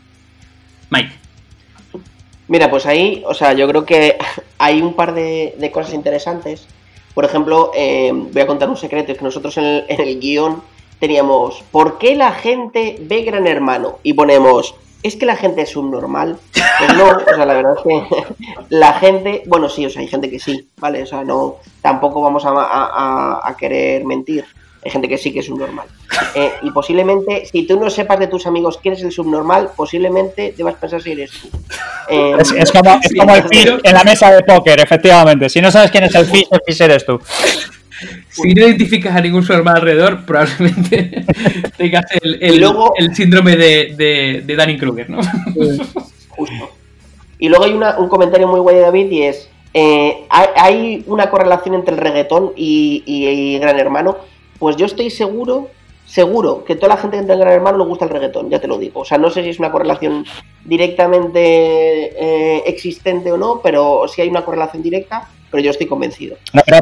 Mike. Mira, pues ahí, o sea, yo creo que hay un par de, cosas interesantes. Por ejemplo, eh, voy a contar un secreto, es que nosotros en el, en el guion teníamos, ¿por qué la gente ve Gran Hermano? Y ponemos, ¿es que la gente es subnormal? Pues no, o sea, la verdad es que la gente, bueno, sí, o sea, hay gente que sí, ¿vale? O sea, no, tampoco vamos a, querer mentir. Hay gente que sí que es subnormal. Eh, y posiblemente, si tú no sepas de tus amigos quién es el subnormal, posiblemente debas pensar si eres tú. Eh, es, como, el fish en la mesa de póker, efectivamente. Si no sabes quién es el fish, el fish eres tú. Si no identificas a ningún hermano alrededor, probablemente tengas el, el, síndrome de, de, de Danny Kruger, ¿no? Justo. Y luego hay un comentario muy guay de David y es, eh, ¿hay, una correlación entre el reggaetón y, Gran Hermano? Pues yo estoy seguro, seguro que toda la gente que entra en Gran Hermano le gusta el reggaetón, ya te lo digo. O sea, no sé si es una correlación directamente eh, existente o no, pero si hay una correlación directa pero yo estoy convencido. No, pero,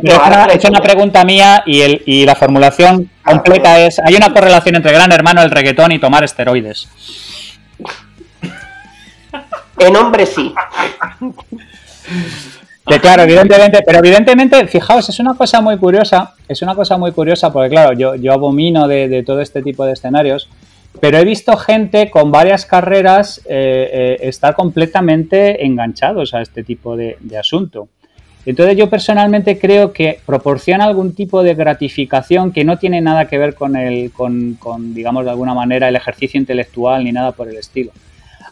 es una pregunta mía y, el, y la formulación ah, completa es, ¿hay una correlación entre Gran Hermano, el reggaetón y tomar esteroides? En hombre sí. Que claro, evidentemente, pero evidentemente, fijaos, es una cosa muy curiosa, es una cosa muy curiosa porque claro, yo, yo abomino de, todo este tipo de escenarios, pero he visto gente con varias carreras eh, eh, estar completamente enganchados a este tipo de asunto. Entonces yo personalmente creo que proporciona algún tipo de gratificación que no tiene nada que ver con, el, con, con digamos, de alguna manera el ejercicio intelectual ni nada por el estilo.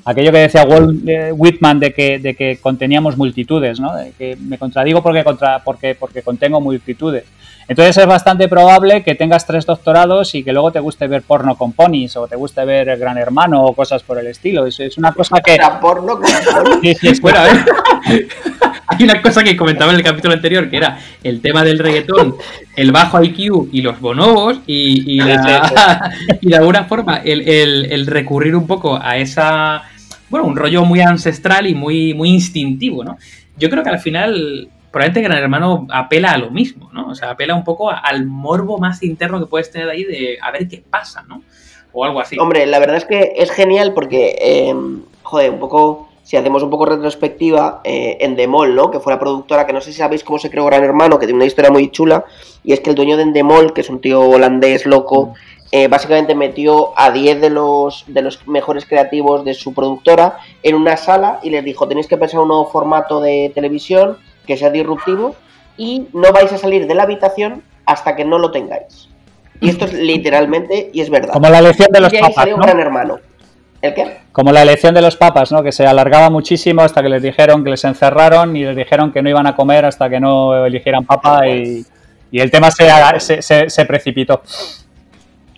Aquello que decía Walt eh, Whitman de que, de que conteníamos multitudes, ¿no? Que me contradigo porque, contra, porque, porque contengo multitudes. Entonces es bastante probable que tengas tres doctorados y que luego te guste ver porno con ponis o te guste ver Gran Hermano o cosas por el estilo. Es, es una cosa que... porno con ponis? Sí, sí, Hay una cosa que comentaba en el capítulo anterior, que era el tema del reggaetón, el bajo IQ y los bonobos y, y, de alguna forma el, el recurrir un poco a esa... Bueno, un rollo muy ancestral y muy, muy instintivo, ¿no? Yo creo que al final probablemente Gran Hermano apela a lo mismo, ¿no? O sea, apela un poco al morbo más interno que puedes tener ahí de a ver qué pasa, ¿no? O algo así. Hombre, la verdad es que es genial porque, em, joder, un poco, si hacemos un poco retrospectiva, eh, en Endemol, ¿no? Que fue la productora, que no sé si sabéis cómo se creó Gran Hermano, que tiene una historia muy chula, y es que el dueño de Endemol, que es un tío holandés loco, mm. eh, básicamente metió a 10 de los, de los mejores creativos de su productora en una sala y les dijo, tenéis que pensar un nuevo formato de televisión que sea disruptivo y no vais a salir de la habitación hasta que no lo tengáis. Y esto es literalmente, y es verdad. Como la elección de los papas. ¿no? gran hermano. ¿El qué? Como la elección de los papas, ¿no? Que se alargaba muchísimo hasta que les dijeron que les encerraron y les dijeron que no iban a comer hasta que no eligieran papa y, el tema se, se, precipitó.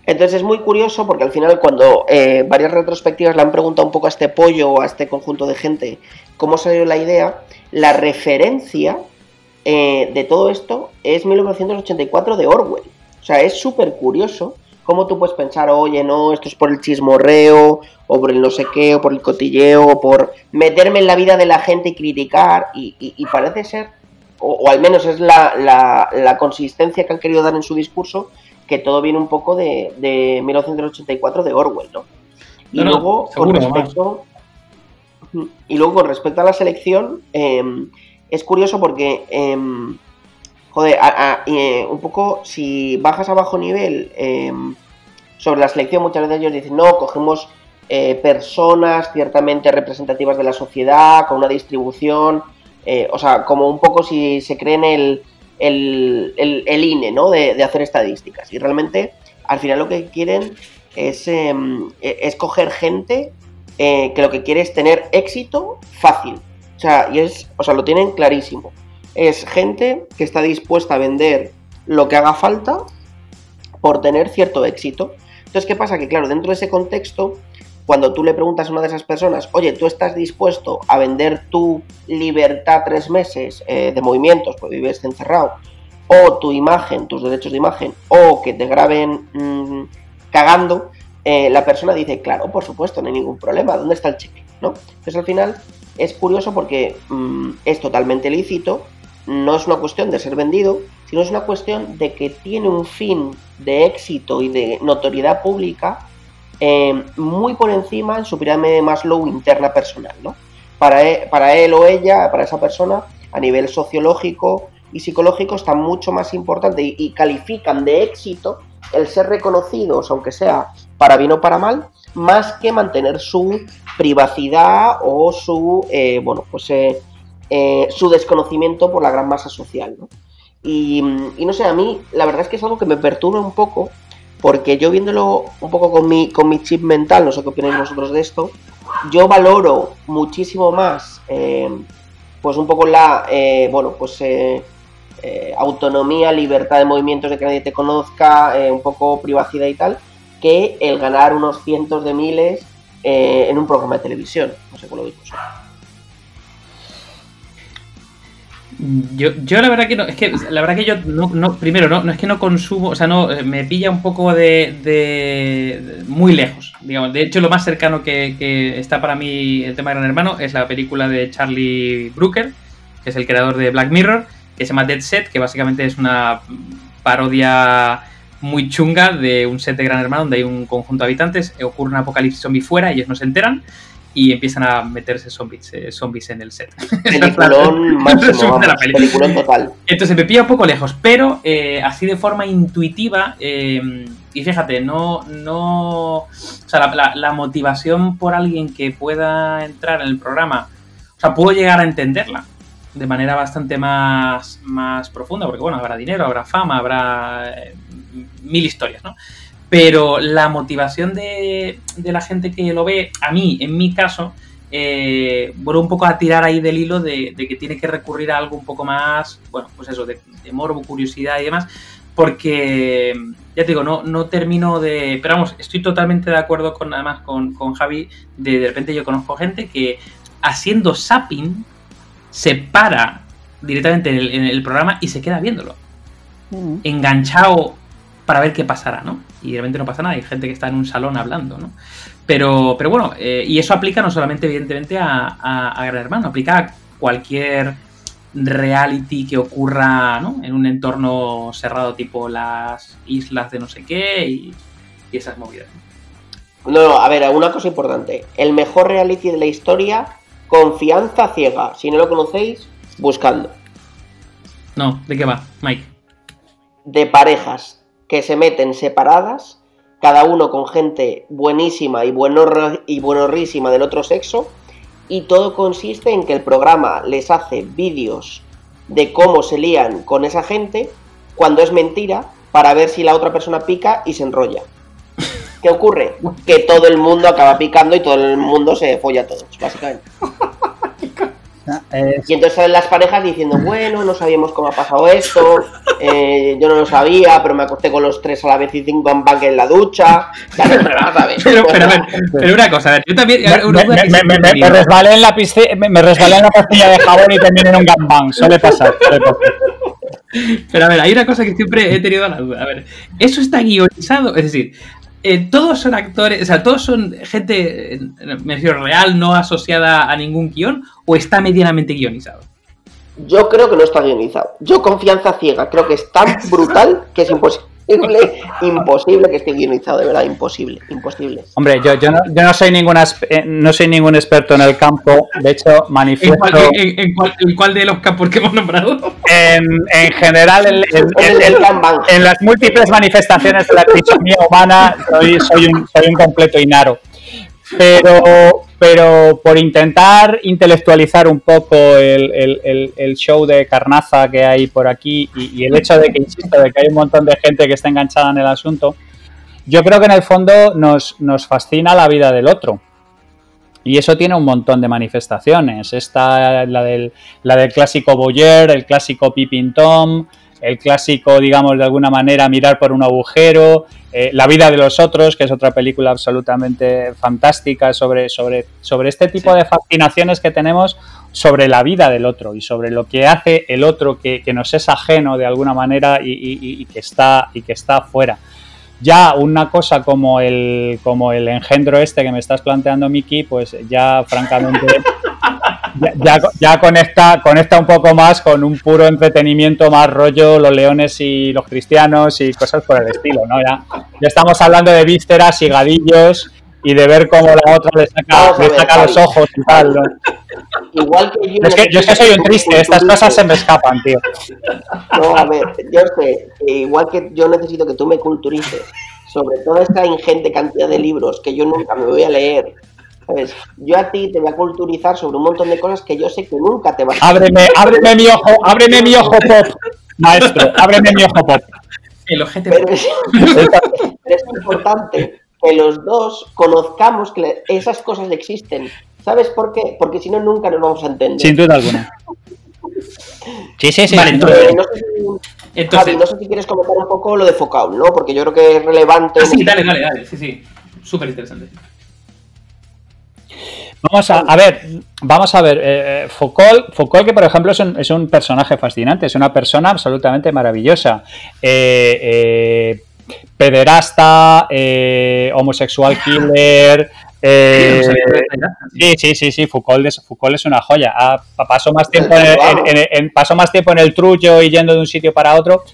Entonces es muy curioso porque al final cuando eh, varias retrospectivas le han preguntado un poco a este pollo o a este conjunto de gente cómo salió la idea, la referencia eh, de todo esto es 1984 de Orwell. O sea, es súper curioso cómo tú puedes pensar, oye, no, esto es por el chismorreo, o por el no sé qué, o por el cotilleo, o por meterme en la vida de la gente y criticar, y, parece ser, o, al menos es la, consistencia que han querido dar en su discurso, que todo viene un poco de, 1984 de Orwell, ¿no? Y luego, con respecto... Y luego, con respecto a la selección, em, es curioso porque em, joder, eh, un poco, si bajas a bajo nivel em, sobre la selección, muchas veces ellos dicen, no, cogemos eh, personas ciertamente representativas de la sociedad, con una distribución, eh, o sea, como un poco si se creen el, el, el, INE, ¿no? De, de, hacer estadísticas. Y realmente, al final lo que quieren es, em, e, coger gente que lo que quiere es tener éxito fácil. O sea, y es, o sea, lo tienen clarísimo es gente que está dispuesta a vender lo que haga falta por tener cierto éxito. Entonces, ¿qué pasa? Que claro, dentro de ese contexto, cuando tú le preguntas a una de esas personas, oye, ¿tú estás dispuesto a vender tu libertad tres meses eh, de movimientos, pues vives encerrado, o tu imagen, tus derechos de imagen, o que te graben mm, cagando, eh, la persona dice, claro, por supuesto, no hay ningún problema, ¿dónde está el cheque? ¿No? Entonces al final es curioso porque mm, es totalmente lícito no es una cuestión de ser vendido, sino es una cuestión de que tiene un fin de éxito y de notoriedad pública eh, muy por encima en su pirámide de Maslow interna personal, ¿no? Para él, e, para él o ella, para esa persona, a nivel sociológico y psicológico está mucho más importante y, califican de éxito el ser reconocidos, aunque sea para bien o para mal, más que mantener su privacidad o su, eh, bueno, pues eh, eh, su desconocimiento por la gran masa social. ¿no? Y, no sé, a mí la verdad es que es algo que me perturba un poco, porque yo viéndolo un poco con mi, con mi chip mental, no sé qué opináis vosotros de esto, yo valoro muchísimo más, eh, pues un poco la, eh, bueno, pues autonomía, libertad de movimientos, de que nadie te conozca, un poco privacidad y tal, que el ganar unos cientos de miles en un programa de televisión. No sé cómo lo digo. Yo, yo la verdad que no, es que la verdad que yo no, primero no, no es que no consumo, o sea, no, eh, me pilla un poco de, muy lejos, digamos. De hecho, lo más cercano que, está para mí el tema de Gran Hermano es la película de Charlie Brooker, que es el creador de Black Mirror, que se llama Dead Set, que básicamente es una parodia muy chunga de un set de Gran Hermano donde hay un conjunto de habitantes, ocurre un apocalipsis zombie fuera, ellos no se enteran y empiezan a meterse zombies, eh, zombies en el set. Peliculón máximo, peliculón total. Entonces me pilla un poco lejos, pero eh, así de forma intuitiva, eh, y fíjate, no, no, o sea, la, motivación por alguien que pueda entrar en el programa, o sea, puedo llegar a entenderla de manera bastante más, más profunda, porque bueno, habrá dinero, habrá fama, habrá mil historias, ¿no? Pero la motivación de, la gente que lo ve, a mí, en mi caso, eh, vuelvo un poco a tirar ahí del hilo de, que tiene que recurrir a algo un poco más, bueno, pues eso, de, morbo, curiosidad y demás, porque, ya te digo, no, no termino de... Pero vamos, estoy totalmente de acuerdo con, además, con, Javi, de, de repente yo conozco gente que haciendo zapping se para directamente en el, programa y se queda viéndolo. Mm. Enganchado para ver qué pasará, ¿no? Y de repente no pasa nada, hay gente que está en un salón hablando, ¿no? Pero, pero bueno, eh, y eso aplica no solamente, evidentemente, a, a, Gran Hermano, aplica a cualquier reality que ocurra ¿no? en un entorno cerrado tipo las islas de no sé qué y, esas movidas. No, no, a ver, una cosa importante. El mejor reality de la historia, confianza ciega. Si no lo conocéis, buscando. No, ¿de qué va, Mike? De parejas que se meten separadas, cada uno con gente buenísima y, buenorra, y buenorrísima del otro sexo, y todo consiste en que el programa les hace vídeos de cómo se lían con esa gente cuando es mentira para ver si la otra persona pica y se enrolla. ¿Qué ocurre? Que todo el mundo acaba picando y todo el mundo se folla a todos, básicamente. Y entonces salen las parejas diciendo, bueno, no sabíamos cómo ha pasado esto, eh, yo no lo sabía, pero me acosté con los tres a la vez y cinco en banque en la ducha. pero, pero, pero, una cosa, a ver, yo también. Me, resbalé en la piscina, me, resbalé en la pastilla de jabón y también en un gangbang, suele pasar, suele pasar. Pero a ver, hay una cosa que siempre he tenido la duda. A ver, ¿eso está guionizado? Es decir, eh, todos son actores, o sea, todos son gente, me refiero, real, no asociada a ningún guion, o está medianamente guionizado? Yo creo que no está guionizado. Yo confianza ciega, creo que es tan brutal que es imposible. Imposible, imposible que esté guionizado, de verdad, imposible, imposible. Hombre, yo, yo, no, yo no soy ninguna, eh, no soy ningún experto en el campo, de hecho, manifiesto... ¿En cuál, de los campos que hemos nombrado? En, en general, en, en, las múltiples manifestaciones de la trisomía humana, soy, soy, un, soy un completo inaro. Pero, pero por intentar intelectualizar un poco el, show de carnaza que hay por aquí y, el hecho de que, insisto, de que hay un montón de gente que está enganchada en el asunto, yo creo que en el fondo nos, nos fascina la vida del otro. Y eso tiene un montón de manifestaciones. Está la del, la del clásico Boyer, el clásico Pippin Tom, el clásico, digamos, de alguna manera, mirar por un agujero, eh, La vida de los otros, que es otra película absolutamente fantástica sobre, sobre, sobre este tipo de fascinaciones que tenemos sobre la vida del otro y sobre lo que hace el otro que, nos es ajeno de alguna manera y, que está y que está fuera. Ya una cosa como el, como el engendro este que me estás planteando, Miki, pues ya francamente ya, conecta, conecta un poco más con un puro entretenimiento más rollo los leones y los cristianos y cosas por el estilo, ¿no? Ya, ya estamos hablando de vísceras y gadillos y de ver cómo la otra le saca, los ojos y tal. Igual que yo. Es que, yo es que soy un triste, estas cosas se me escapan, tío. No, a ver, yo sé, igual que yo necesito que tú me culturices sobre toda esta ingente cantidad de libros que yo nunca me voy a leer yo a ti te voy a culturizar sobre un montón de cosas que yo sé que nunca te vas a Ábreme, ábreme mi ojo, ábreme mi ojo pop, maestro, ábreme mi ojo pop. El pero, es, es importante que los dos conozcamos que esas cosas existen. ¿Sabes por qué? Porque si no, nunca nos vamos a entender. Sin duda alguna. Sí, sí, sí. Vale, entonces, no, sé si, Javi, no sé si quieres comentar un poco lo de Foucault, ¿no? Porque yo creo que es relevante. Ah, sí, dale, dale, dale. Sí, sí. Súper interesante. Vamos a, ver, vamos a ver, eh, eh, Foucault, Foucault, que por ejemplo es un, personaje fascinante, es una persona absolutamente maravillosa. Eh, pederasta, homosexual killer. sí, sí, sí, sí, Foucault es, Foucault es una joya. Ah, paso, más tiempo en, paso más tiempo en el trullo y yendo de un sitio para otro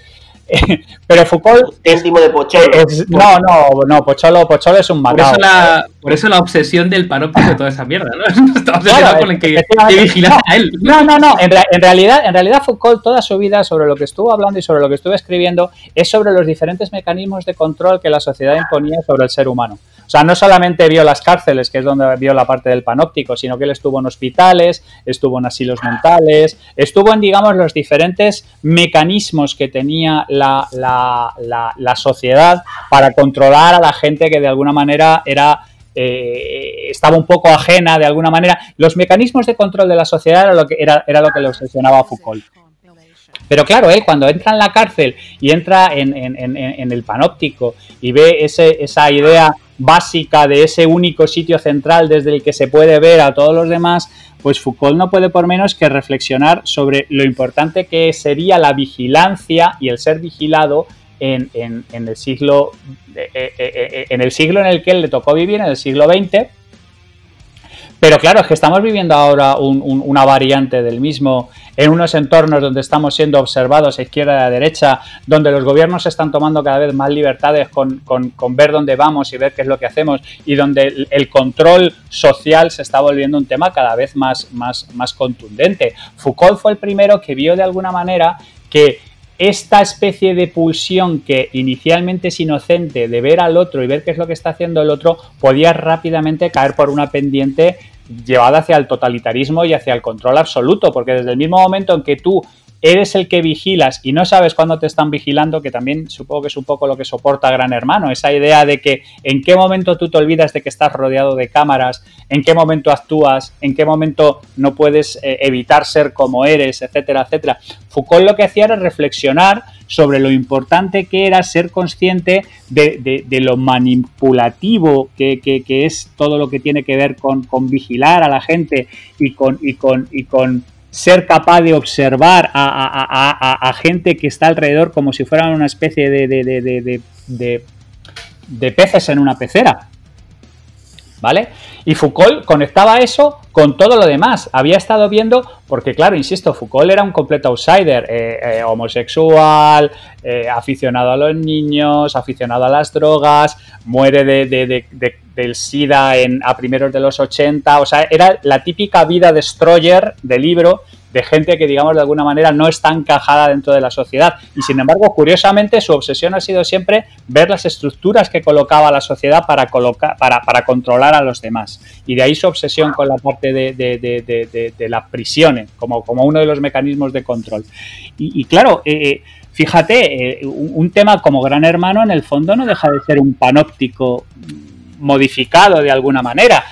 pero Foucault. Es, de Pocholo. no, no, no, Pocholo, Pocholo es un matado. Por eso la, por eso la obsesión del panóptico de toda esa mierda, ¿no? Está obsesionado con el que, vigilar a él. No, no, no. En, en, realidad, en realidad, Foucault, toda su vida, sobre lo que estuvo hablando y sobre lo que estuvo escribiendo, es sobre los diferentes mecanismos de control que la sociedad imponía sobre el ser humano. O sea, no solamente vio las cárceles, que es donde vio la parte del panóptico, sino que él estuvo en hospitales, estuvo en asilos mentales, estuvo en, digamos, los diferentes mecanismos que tenía la, la, sociedad para controlar a la gente que de alguna manera era eh, estaba un poco ajena de alguna manera. Los mecanismos de control de la sociedad era lo que, era, era lo que le obsesionaba a Foucault. Pero claro, él cuando entra en la cárcel y entra en, en el panóptico y ve ese, esa idea básica de ese único sitio central desde el que se puede ver a todos los demás, pues Foucault no puede por menos que reflexionar sobre lo importante que sería la vigilancia y el ser vigilado en, el siglo eh, eh, eh, en el siglo en el que él le tocó vivir, en el siglo XX. Pero claro, es que estamos viviendo ahora una variante del mismo en unos entornos donde estamos siendo observados a izquierda y a derecha, donde los gobiernos están tomando cada vez más libertades con, ver dónde vamos y ver qué es lo que hacemos, y donde el, control social se está volviendo un tema cada vez más, más, más contundente. Foucault fue el primero que vio de alguna manera que esta especie de pulsión que inicialmente es inocente de ver al otro y ver qué es lo que está haciendo el otro, podía rápidamente caer por una pendiente llevada hacia el totalitarismo y hacia el control absoluto, porque desde el mismo momento en que tú eres el que vigilas y no sabes cuándo te están vigilando, que también supongo que es un poco lo que soporta Gran Hermano, esa idea de que en qué momento tú te olvidas de que estás rodeado de cámaras, en qué momento actúas, en qué momento no puedes eh, evitar ser como eres, etcétera, etcétera. Foucault lo que hacía era reflexionar sobre lo importante que era ser consciente de, lo manipulativo que, es todo lo que tiene que ver con, vigilar a la gente y con, y con, y con ser capaz de observar a, gente que está alrededor como si fueran una especie de, de, peces en una pecera. ¿Vale? Y Foucault conectaba eso con todo lo demás. Había estado viendo, porque claro, insisto, Foucault era un completo outsider, eh, eh, homosexual, eh, aficionado a los niños, aficionado a las drogas, muere de, del SIDA en, a primeros de los 80, o sea, era la típica vida destroyer del libro de gente que, digamos, de alguna manera no está encajada dentro de la sociedad. Y sin embargo, curiosamente, su obsesión ha sido siempre ver las estructuras que colocaba la sociedad para, colocar, para, para controlar a los demás. Y de ahí su obsesión con la parte de, de, de, de las prisiones, como, como uno de los mecanismos de control. Y, claro, eh, eh, fíjate, eh, un, tema como Gran Hermano en el fondo no deja de ser un panóptico modificado de alguna manera.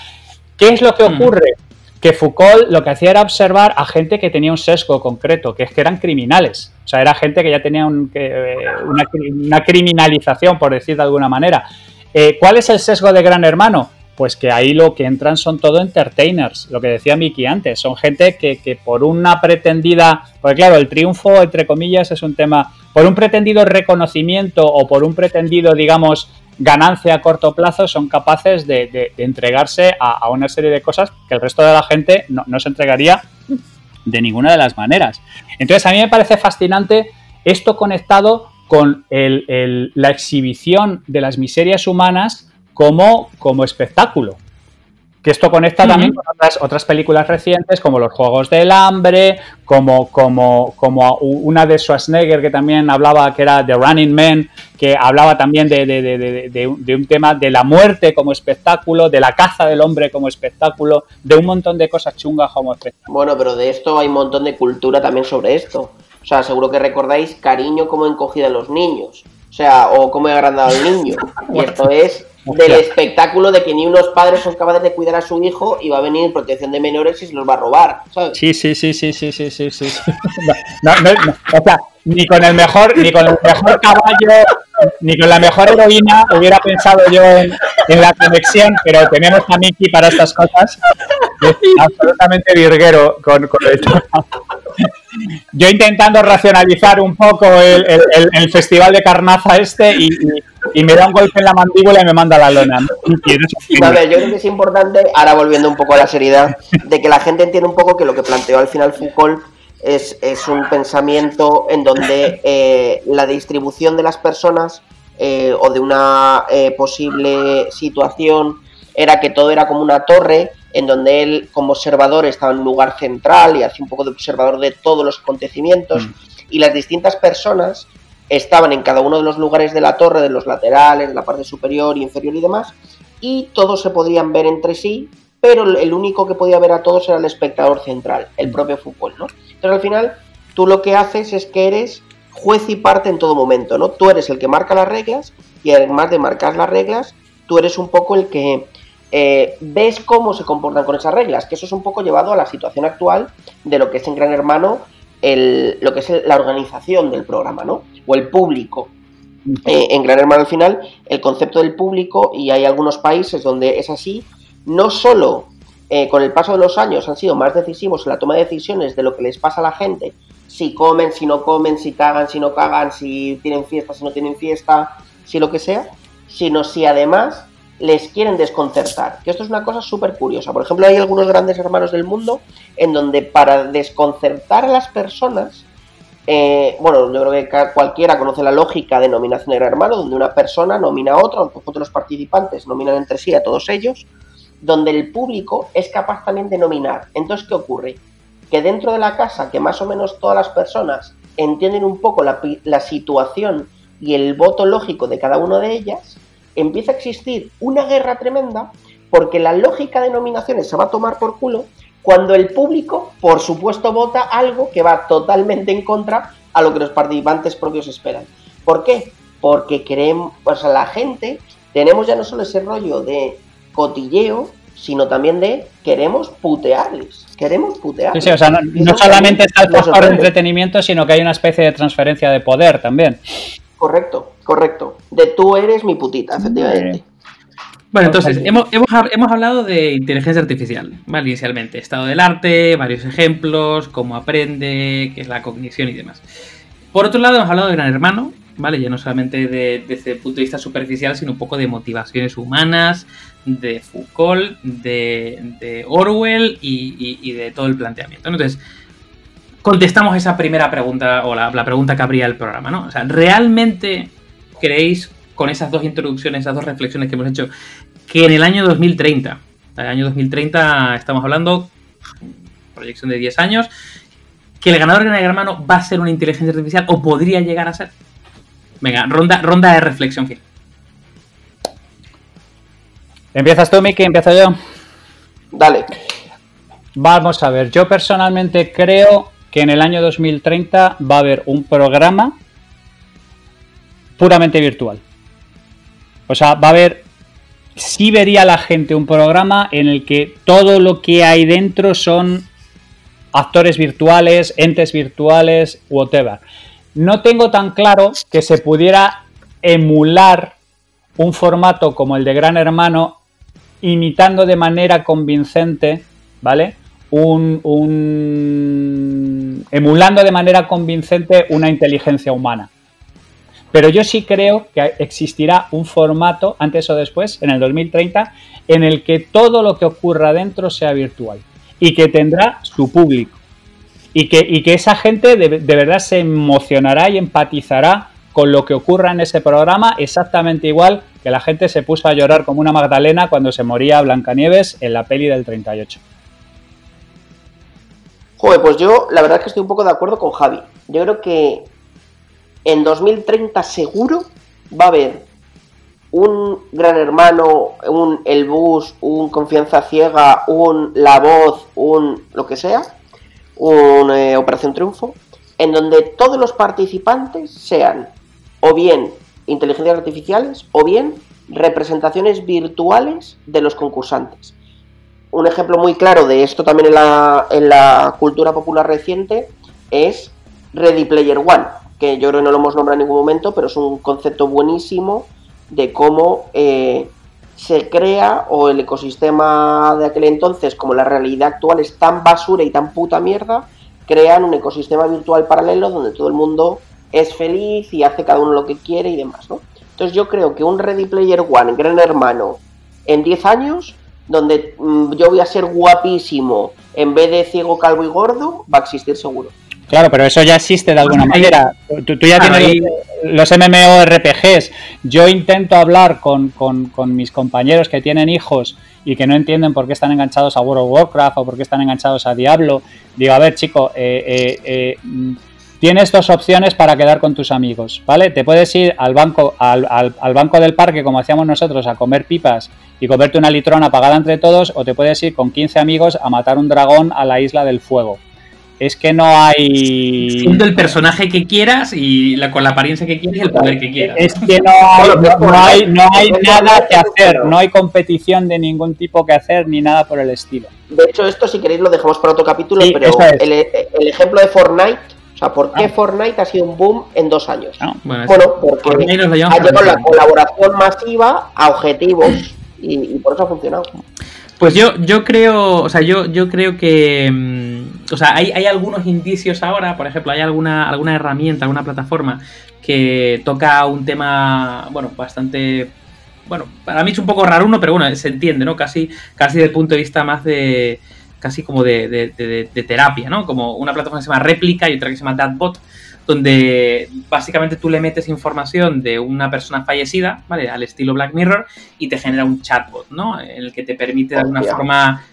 ¿Qué es lo que mm. ocurre? Que Foucault lo que hacía era observar a gente que tenía un sesgo concreto, que es que eran criminales. O sea, era gente que ya tenía eh, una, criminalización, por decir de alguna manera. Eh, ¿Cuál es el sesgo de Gran Hermano? Pues que ahí lo que entran son todo entertainers, lo que decía Miki antes, son gente que, que por una pretendida, porque claro, el triunfo, entre comillas, es un tema, por un pretendido reconocimiento o por un pretendido, digamos, ganancia a corto plazo son capaces de, entregarse a, una serie de cosas que el resto de la gente no, se entregaría de ninguna de las maneras. Entonces a mí me parece fascinante esto conectado con la exhibición de las miserias humanas como, como espectáculo. Que esto conecta también con otras, películas recientes, como Los Juegos del Hambre, como, como, como una de Schwarzenegger que también hablaba, que era The Running Man, que hablaba también de, de, un tema de la muerte como espectáculo, de la caza del hombre como espectáculo, de un montón de cosas chungas como espectáculo. Bueno, pero de esto hay un montón de cultura también sobre esto. O sea, seguro que recordáis cariño como encogida a los niños. O sea, o cómo he agrandado al niño. Y esto es del espectáculo de que ni unos padres son capaces de cuidar a su hijo y va a venir protección de menores y se los va a robar, ¿sabes? Sí, sí, sí, sí, sí, sí, sí, sí. No, no, o sea, ni con el mejor, ni con el mejor caballo, ni con la mejor heroína hubiera pensado yo en, la conexión, pero tenemos a Miki para estas cosas. absolutamente virguero con, con esto. Yo intentando racionalizar un poco el, el, festival de carnaza este y, y, me da un golpe en la mandíbula y me manda la lona. Vale, yo creo que es importante, ahora volviendo un poco a la seriedad, de que la gente entienda un poco que lo que planteó al final Foucault es, es un pensamiento en donde eh, la distribución de las personas eh, o de una eh, posible situación era que todo era como una torre en donde él como observador estaba en un lugar central y hacía un poco de observador de todos los acontecimientos mm. y las distintas personas estaban en cada uno de los lugares de la torre, de los laterales, de la parte superior, inferior y demás, y todos se podían ver entre sí, pero el único que podía ver a todos era el espectador central, el mm. propio fútbol, ¿no? Entonces al final tú lo que haces es que eres juez y parte en todo momento, ¿no? Tú eres el que marca las reglas y además de marcar las reglas, tú eres un poco el que eh, ves cómo se comportan con esas reglas, que eso es un poco llevado a la situación actual de lo que es en Gran Hermano el, lo que es la organización del programa, ¿no? O el público. Eh, en Gran Hermano al final, el concepto del público, y hay algunos países donde es así, no solo eh, con el paso de los años han sido más decisivos en la toma de decisiones de lo que les pasa a la gente, si comen, si no comen, si cagan, si no cagan, si tienen fiesta, si no tienen fiesta, si lo que sea, sino si además les quieren desconcertar. Que esto es una cosa súper curiosa. Por ejemplo, hay algunos grandes hermanos del mundo en donde para desconcertar a las personas, eh, bueno, yo creo que cualquiera conoce la lógica de nominación de gran hermano, donde una persona nomina a otro, aunque los participantes nominan entre sí a todos ellos, donde el público es capaz también de nominar. Entonces, ¿qué ocurre? Que dentro de la casa, que más o menos todas las personas entienden un poco la, la situación y el voto lógico de cada una de ellas, empieza a existir una guerra tremenda porque la lógica de nominaciones se va a tomar por culo cuando el público, por supuesto, vota algo que va totalmente en contra a lo que los participantes propios esperan. ¿Por qué? Porque queremos, pues a la gente tenemos ya no solo ese rollo de cotilleo, sino también de queremos putearles. Queremos putearles. Sí, sí, o sea, no, solamente está el factor de entretenimiento, sino que hay una especie de transferencia de poder también. Correcto, correcto. De tú eres mi putita, efectivamente. Bueno, entonces, hemos, hemos, hablado de inteligencia artificial, ¿vale? Inicialmente, estado del arte, varios ejemplos, cómo aprende, qué es la cognición y demás. Por otro lado, hemos hablado de Gran Hermano, ¿vale? Ya no solamente desde el punto de vista superficial, sino un poco de motivaciones humanas, de Foucault, de, Orwell y, de todo el planteamiento. Entonces, contestamos esa primera pregunta o la, pregunta que abría el programa, ¿no? O sea, ¿realmente creéis con esas dos introducciones, esas dos reflexiones que hemos hecho, que en el año 2030, el año 2030 estamos hablando, proyección de 10 años, que el ganador de Gran Hermano va a ser una inteligencia artificial o podría llegar a ser? Venga, ronda, ronda de reflexión final. ¿Empiezas tú, Miki? ¿Empiezo yo? Dale. Vamos a ver, yo personalmente creo que en el año 2030 va a haber un programa puramente virtual. O sea, va a haber, sí vería la gente un programa en el que todo lo que hay dentro son actores virtuales, entes virtuales, whatever. No tengo tan claro que se pudiera emular un formato como el de Gran Hermano imitando de manera convincente, ¿vale? Un, emulando de manera convincente una inteligencia humana. Pero yo sí creo que existirá un formato, antes o después, en el 2030, en el que todo lo que ocurra dentro sea virtual y que tendrá su público. Y que, que esa gente de, de verdad se emocionará y empatizará con lo que ocurra en ese programa exactamente igual que la gente se puso a llorar como una Magdalena cuando se moría Blancanieves en la peli del 38. Joder, pues yo la verdad es que estoy un poco de acuerdo con Javi. Yo creo que en 2030 seguro va a haber un gran hermano, un el bus, un confianza ciega, un la voz, un lo que sea, un eh, Operación Triunfo, en donde todos los participantes sean o bien inteligencias artificiales o bien representaciones virtuales de los concursantes. Un ejemplo muy claro de esto también en la, en la cultura popular reciente es Ready Player One, que yo creo que no lo hemos nombrado en ningún momento, pero es un concepto buenísimo de cómo eh, se crea o el ecosistema de aquel entonces, como la realidad actual es tan basura y tan puta mierda, crean un ecosistema virtual paralelo donde todo el mundo es feliz y hace cada uno lo que quiere y demás, ¿no? Entonces yo creo que un Ready Player One, Gran Hermano, en 10 años, donde mm, yo voy a ser guapísimo en vez de ciego, calvo y gordo, va a existir seguro. Claro, pero eso ya existe de alguna manera. Tú, ya tienes los MMORPGs. Yo intento hablar con, mis compañeros que tienen hijos y que no entienden por qué están enganchados a World of Warcraft o por qué están enganchados a Diablo. Digo, a ver, chico, eh, eh, eh, tienes dos opciones para quedar con tus amigos, ¿vale? Te puedes ir al banco, al, al, banco del parque, como hacíamos nosotros, a comer pipas y comerte una litrona pagada entre todos, o te puedes ir con 15 amigos a matar un dragón a la isla del fuego. Es que no hay. Siendo el personaje que quieras y la, con la apariencia que quieres y el poder que quieras. Es que no hay, no hay, nada que hacer, no hay competición de ningún tipo que hacer ni nada por el estilo. De hecho, esto si queréis lo dejamos para otro capítulo, pero el, el ejemplo de Fortnite o sea, ¿por qué ah. Fortnite ha sido un boom en dos años? Ah, bueno, porque ha llevado la colaboración masiva a objetivos y, por eso ha funcionado. Pues yo, yo creo, o sea, yo, yo creo que, mm, o sea, hay, hay algunos indicios ahora, por ejemplo, hay alguna, alguna herramienta, alguna plataforma que toca un tema, bueno, bastante, bueno, para mí es un poco raro uno, pero bueno, se entiende, ¿no? Casi, casi desde el punto de vista más de, casi como de, terapia, ¿no? Como una plataforma que se llama Réplica y otra que se llama Datbot, donde básicamente tú le metes información de una persona fallecida, ¿vale? Al estilo Black Mirror y te genera un chatbot, ¿no? En el que te permite de alguna forma,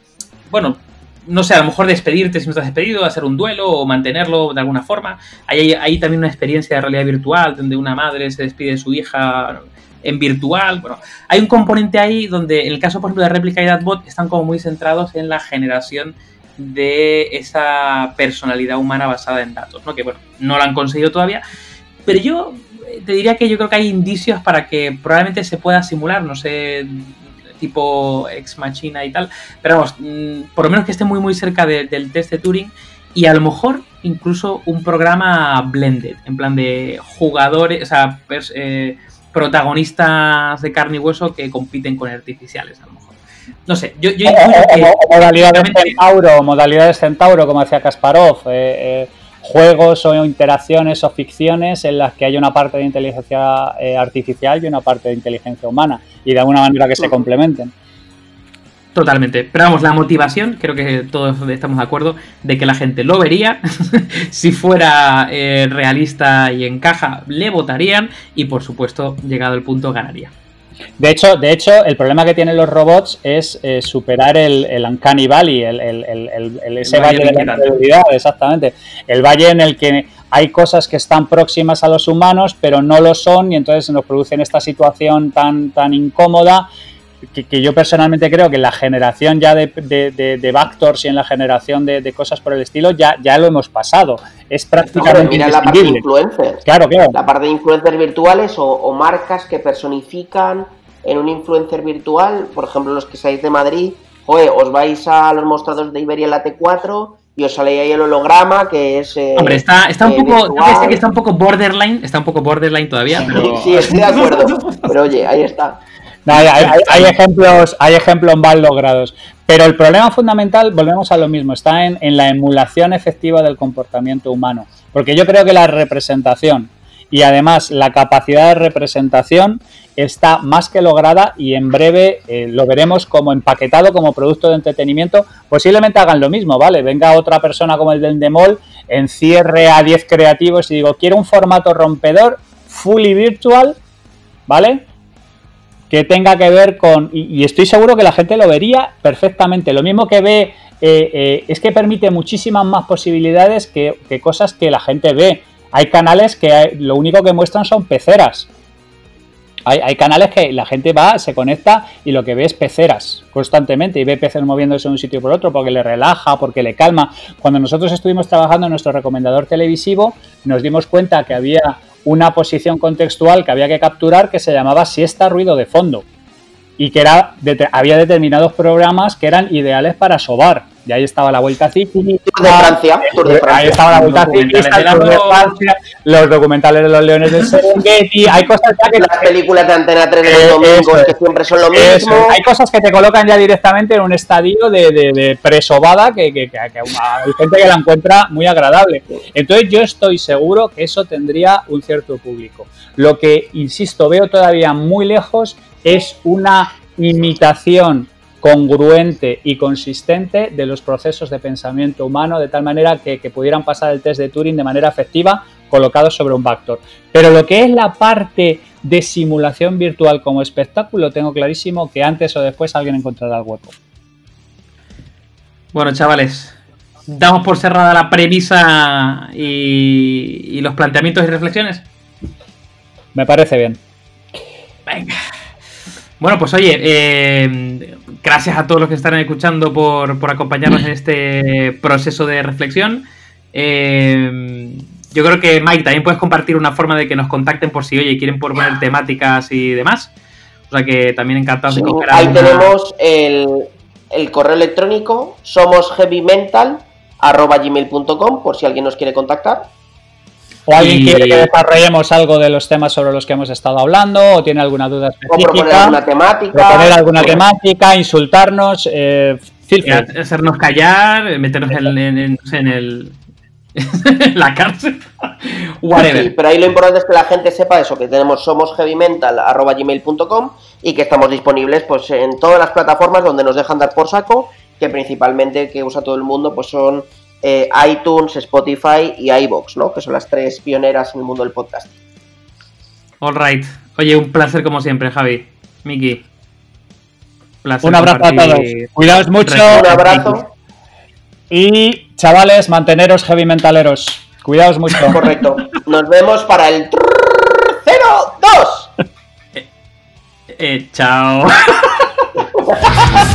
bueno, no sé, a lo mejor despedirte si no estás despedido, hacer un duelo o mantenerlo de alguna forma. Hay, hay, también una experiencia de realidad virtual donde una madre se despide de su hija en virtual. Bueno, hay un componente ahí donde, en el caso, por ejemplo, de Replica y Datbot, están como muy centrados en la generación de esa personalidad humana basada en datos, ¿no? Que, bueno, no lo han conseguido todavía. Pero yo eh, te diría que yo creo que hay indicios para que probablemente se pueda simular, no sé, tipo Ex Machina y tal. Pero vamos, mm, por lo menos que esté muy, muy cerca del test de Turing. Y a lo mejor incluso un programa blended, en plan de jugadores, o sea, eh, protagonistas de carne y hueso que compiten con artificiales, a lo mejor. No sé, yo, yo modalidades centauro, modalidades centauro, como decía Kasparov, eh, eh, juegos o interacciones o ficciones en las que hay una parte de inteligencia eh, artificial y una parte de inteligencia humana, y de alguna manera que se complementen. Totalmente. Pero vamos, la motivación, creo que todos estamos de acuerdo, de que la gente lo vería. si fuera eh, realista y encaja, le votarían. Y por supuesto, llegado el punto, ganaría. De hecho, de hecho, el problema que tienen los robots es eh, superar el, el, Uncanny Valley, el, ese valle, valle de la incredulidad, exactamente. El valle en el que hay cosas que están próximas a los humanos, pero no lo son, y entonces nos producen esta situación tan, tan incómoda que, yo personalmente creo que en la generación ya de, de, de, Bactors y en la generación de, cosas por el estilo ya, ya lo hemos pasado. Es prácticamente. mira la parte de influencers. Claro, claro. La parte de influencers virtuales o, marcas que personifican en un influencer virtual, por ejemplo, los que seáis de Madrid, oye, os vais a los mostrados de Iberia en la T4 y os sale ahí el holograma que es. Eh, Hombre, está, está un eh, poco. que está un poco borderline, está un poco borderline todavía, pero. sí, estoy de acuerdo. pero oye, ahí está hay, ejemplos, hay ejemplos mal logrados. Pero el problema fundamental, volvemos a lo mismo, está en, la emulación efectiva del comportamiento humano. Porque yo creo que la representación y además la capacidad de representación está más que lograda y en breve eh, lo veremos como empaquetado como producto de entretenimiento. Posiblemente hagan lo mismo, ¿vale? Venga otra persona como el del Demol, encierre a 10 creativos y digo, quiero un formato rompedor, fully virtual, ¿vale? Que tenga que ver con, y, estoy seguro que la gente lo vería perfectamente, lo mismo que ve, eh, eh, es que permite muchísimas más posibilidades que, cosas que la gente ve. Hay canales que lo único que muestran son peceras. Hay, canales que la gente va, se conecta y lo que ve es peceras constantemente y ve peces moviéndose de un sitio por otro porque le relaja, porque le calma. Cuando nosotros estuvimos trabajando en nuestro recomendador televisivo, nos dimos cuenta que había una posición contextual que había que capturar que se llamaba siesta ruido de fondo y que era había determinados programas que eran ideales para sobar. Y ahí estaba la vuelta cíclica. de Francia. Ahí estaba la vuelta cíclica, de Francia, los documentales de los leones del Serengeti. Hay cosas que. Las películas de Antena 3 de los domingos que siempre son lo mismo. Hay cosas que te colocan ya directamente en un estadio de, de, presobada que, que, que, hay gente que la encuentra muy agradable. Entonces, yo estoy seguro que eso tendría un cierto público. Lo que, insisto, veo todavía muy lejos es una imitación congruente y consistente de los procesos de pensamiento humano, de tal manera que, pudieran pasar el test de Turing de manera efectiva colocados sobre un Vector. Pero lo que es la parte de simulación virtual como espectáculo, tengo clarísimo que antes o después alguien encontrará el hueco. Bueno, chavales, damos por cerrada la premisa y, y los planteamientos y reflexiones. Me parece bien. Venga. Bueno, pues oye, eh, gracias a todos los que están escuchando por, acompañarnos en este proceso de reflexión. Eh, yo creo que Mike también puedes compartir una forma de que nos contacten por si, oye, quieren poner temáticas y demás. O sea que también encantados de coger Ahí tenemos el, el, correo electrónico somosheavymental.gmail.com por si alguien nos quiere contactar. ¿O alguien quiere que desarrollemos algo de los temas sobre los que hemos estado hablando? ¿O tiene alguna duda específica? O proponer alguna temática. Proponer alguna temática, insultarnos. Eh, hacernos callar, meternos en, en, el. la cárcel. Whatever. pero ahí lo importante es que la gente sepa eso, que tenemos somosheavymental.gmail.com y que estamos disponibles pues en todas las plataformas donde nos dejan dar por saco, que principalmente que usa todo el mundo pues son eh, iTunes, Spotify y iBox, ¿no? Que son las tres pioneras en el mundo del podcast. All right. Oye, un placer como siempre, Javi. Miki. un abrazo a todos. Cuidaos mucho. Un abrazo. Y chavales, manteneros heavy mentaleros. Cuidaos mucho. Correcto. Nos vemos para el 02. Eh, eh, chao.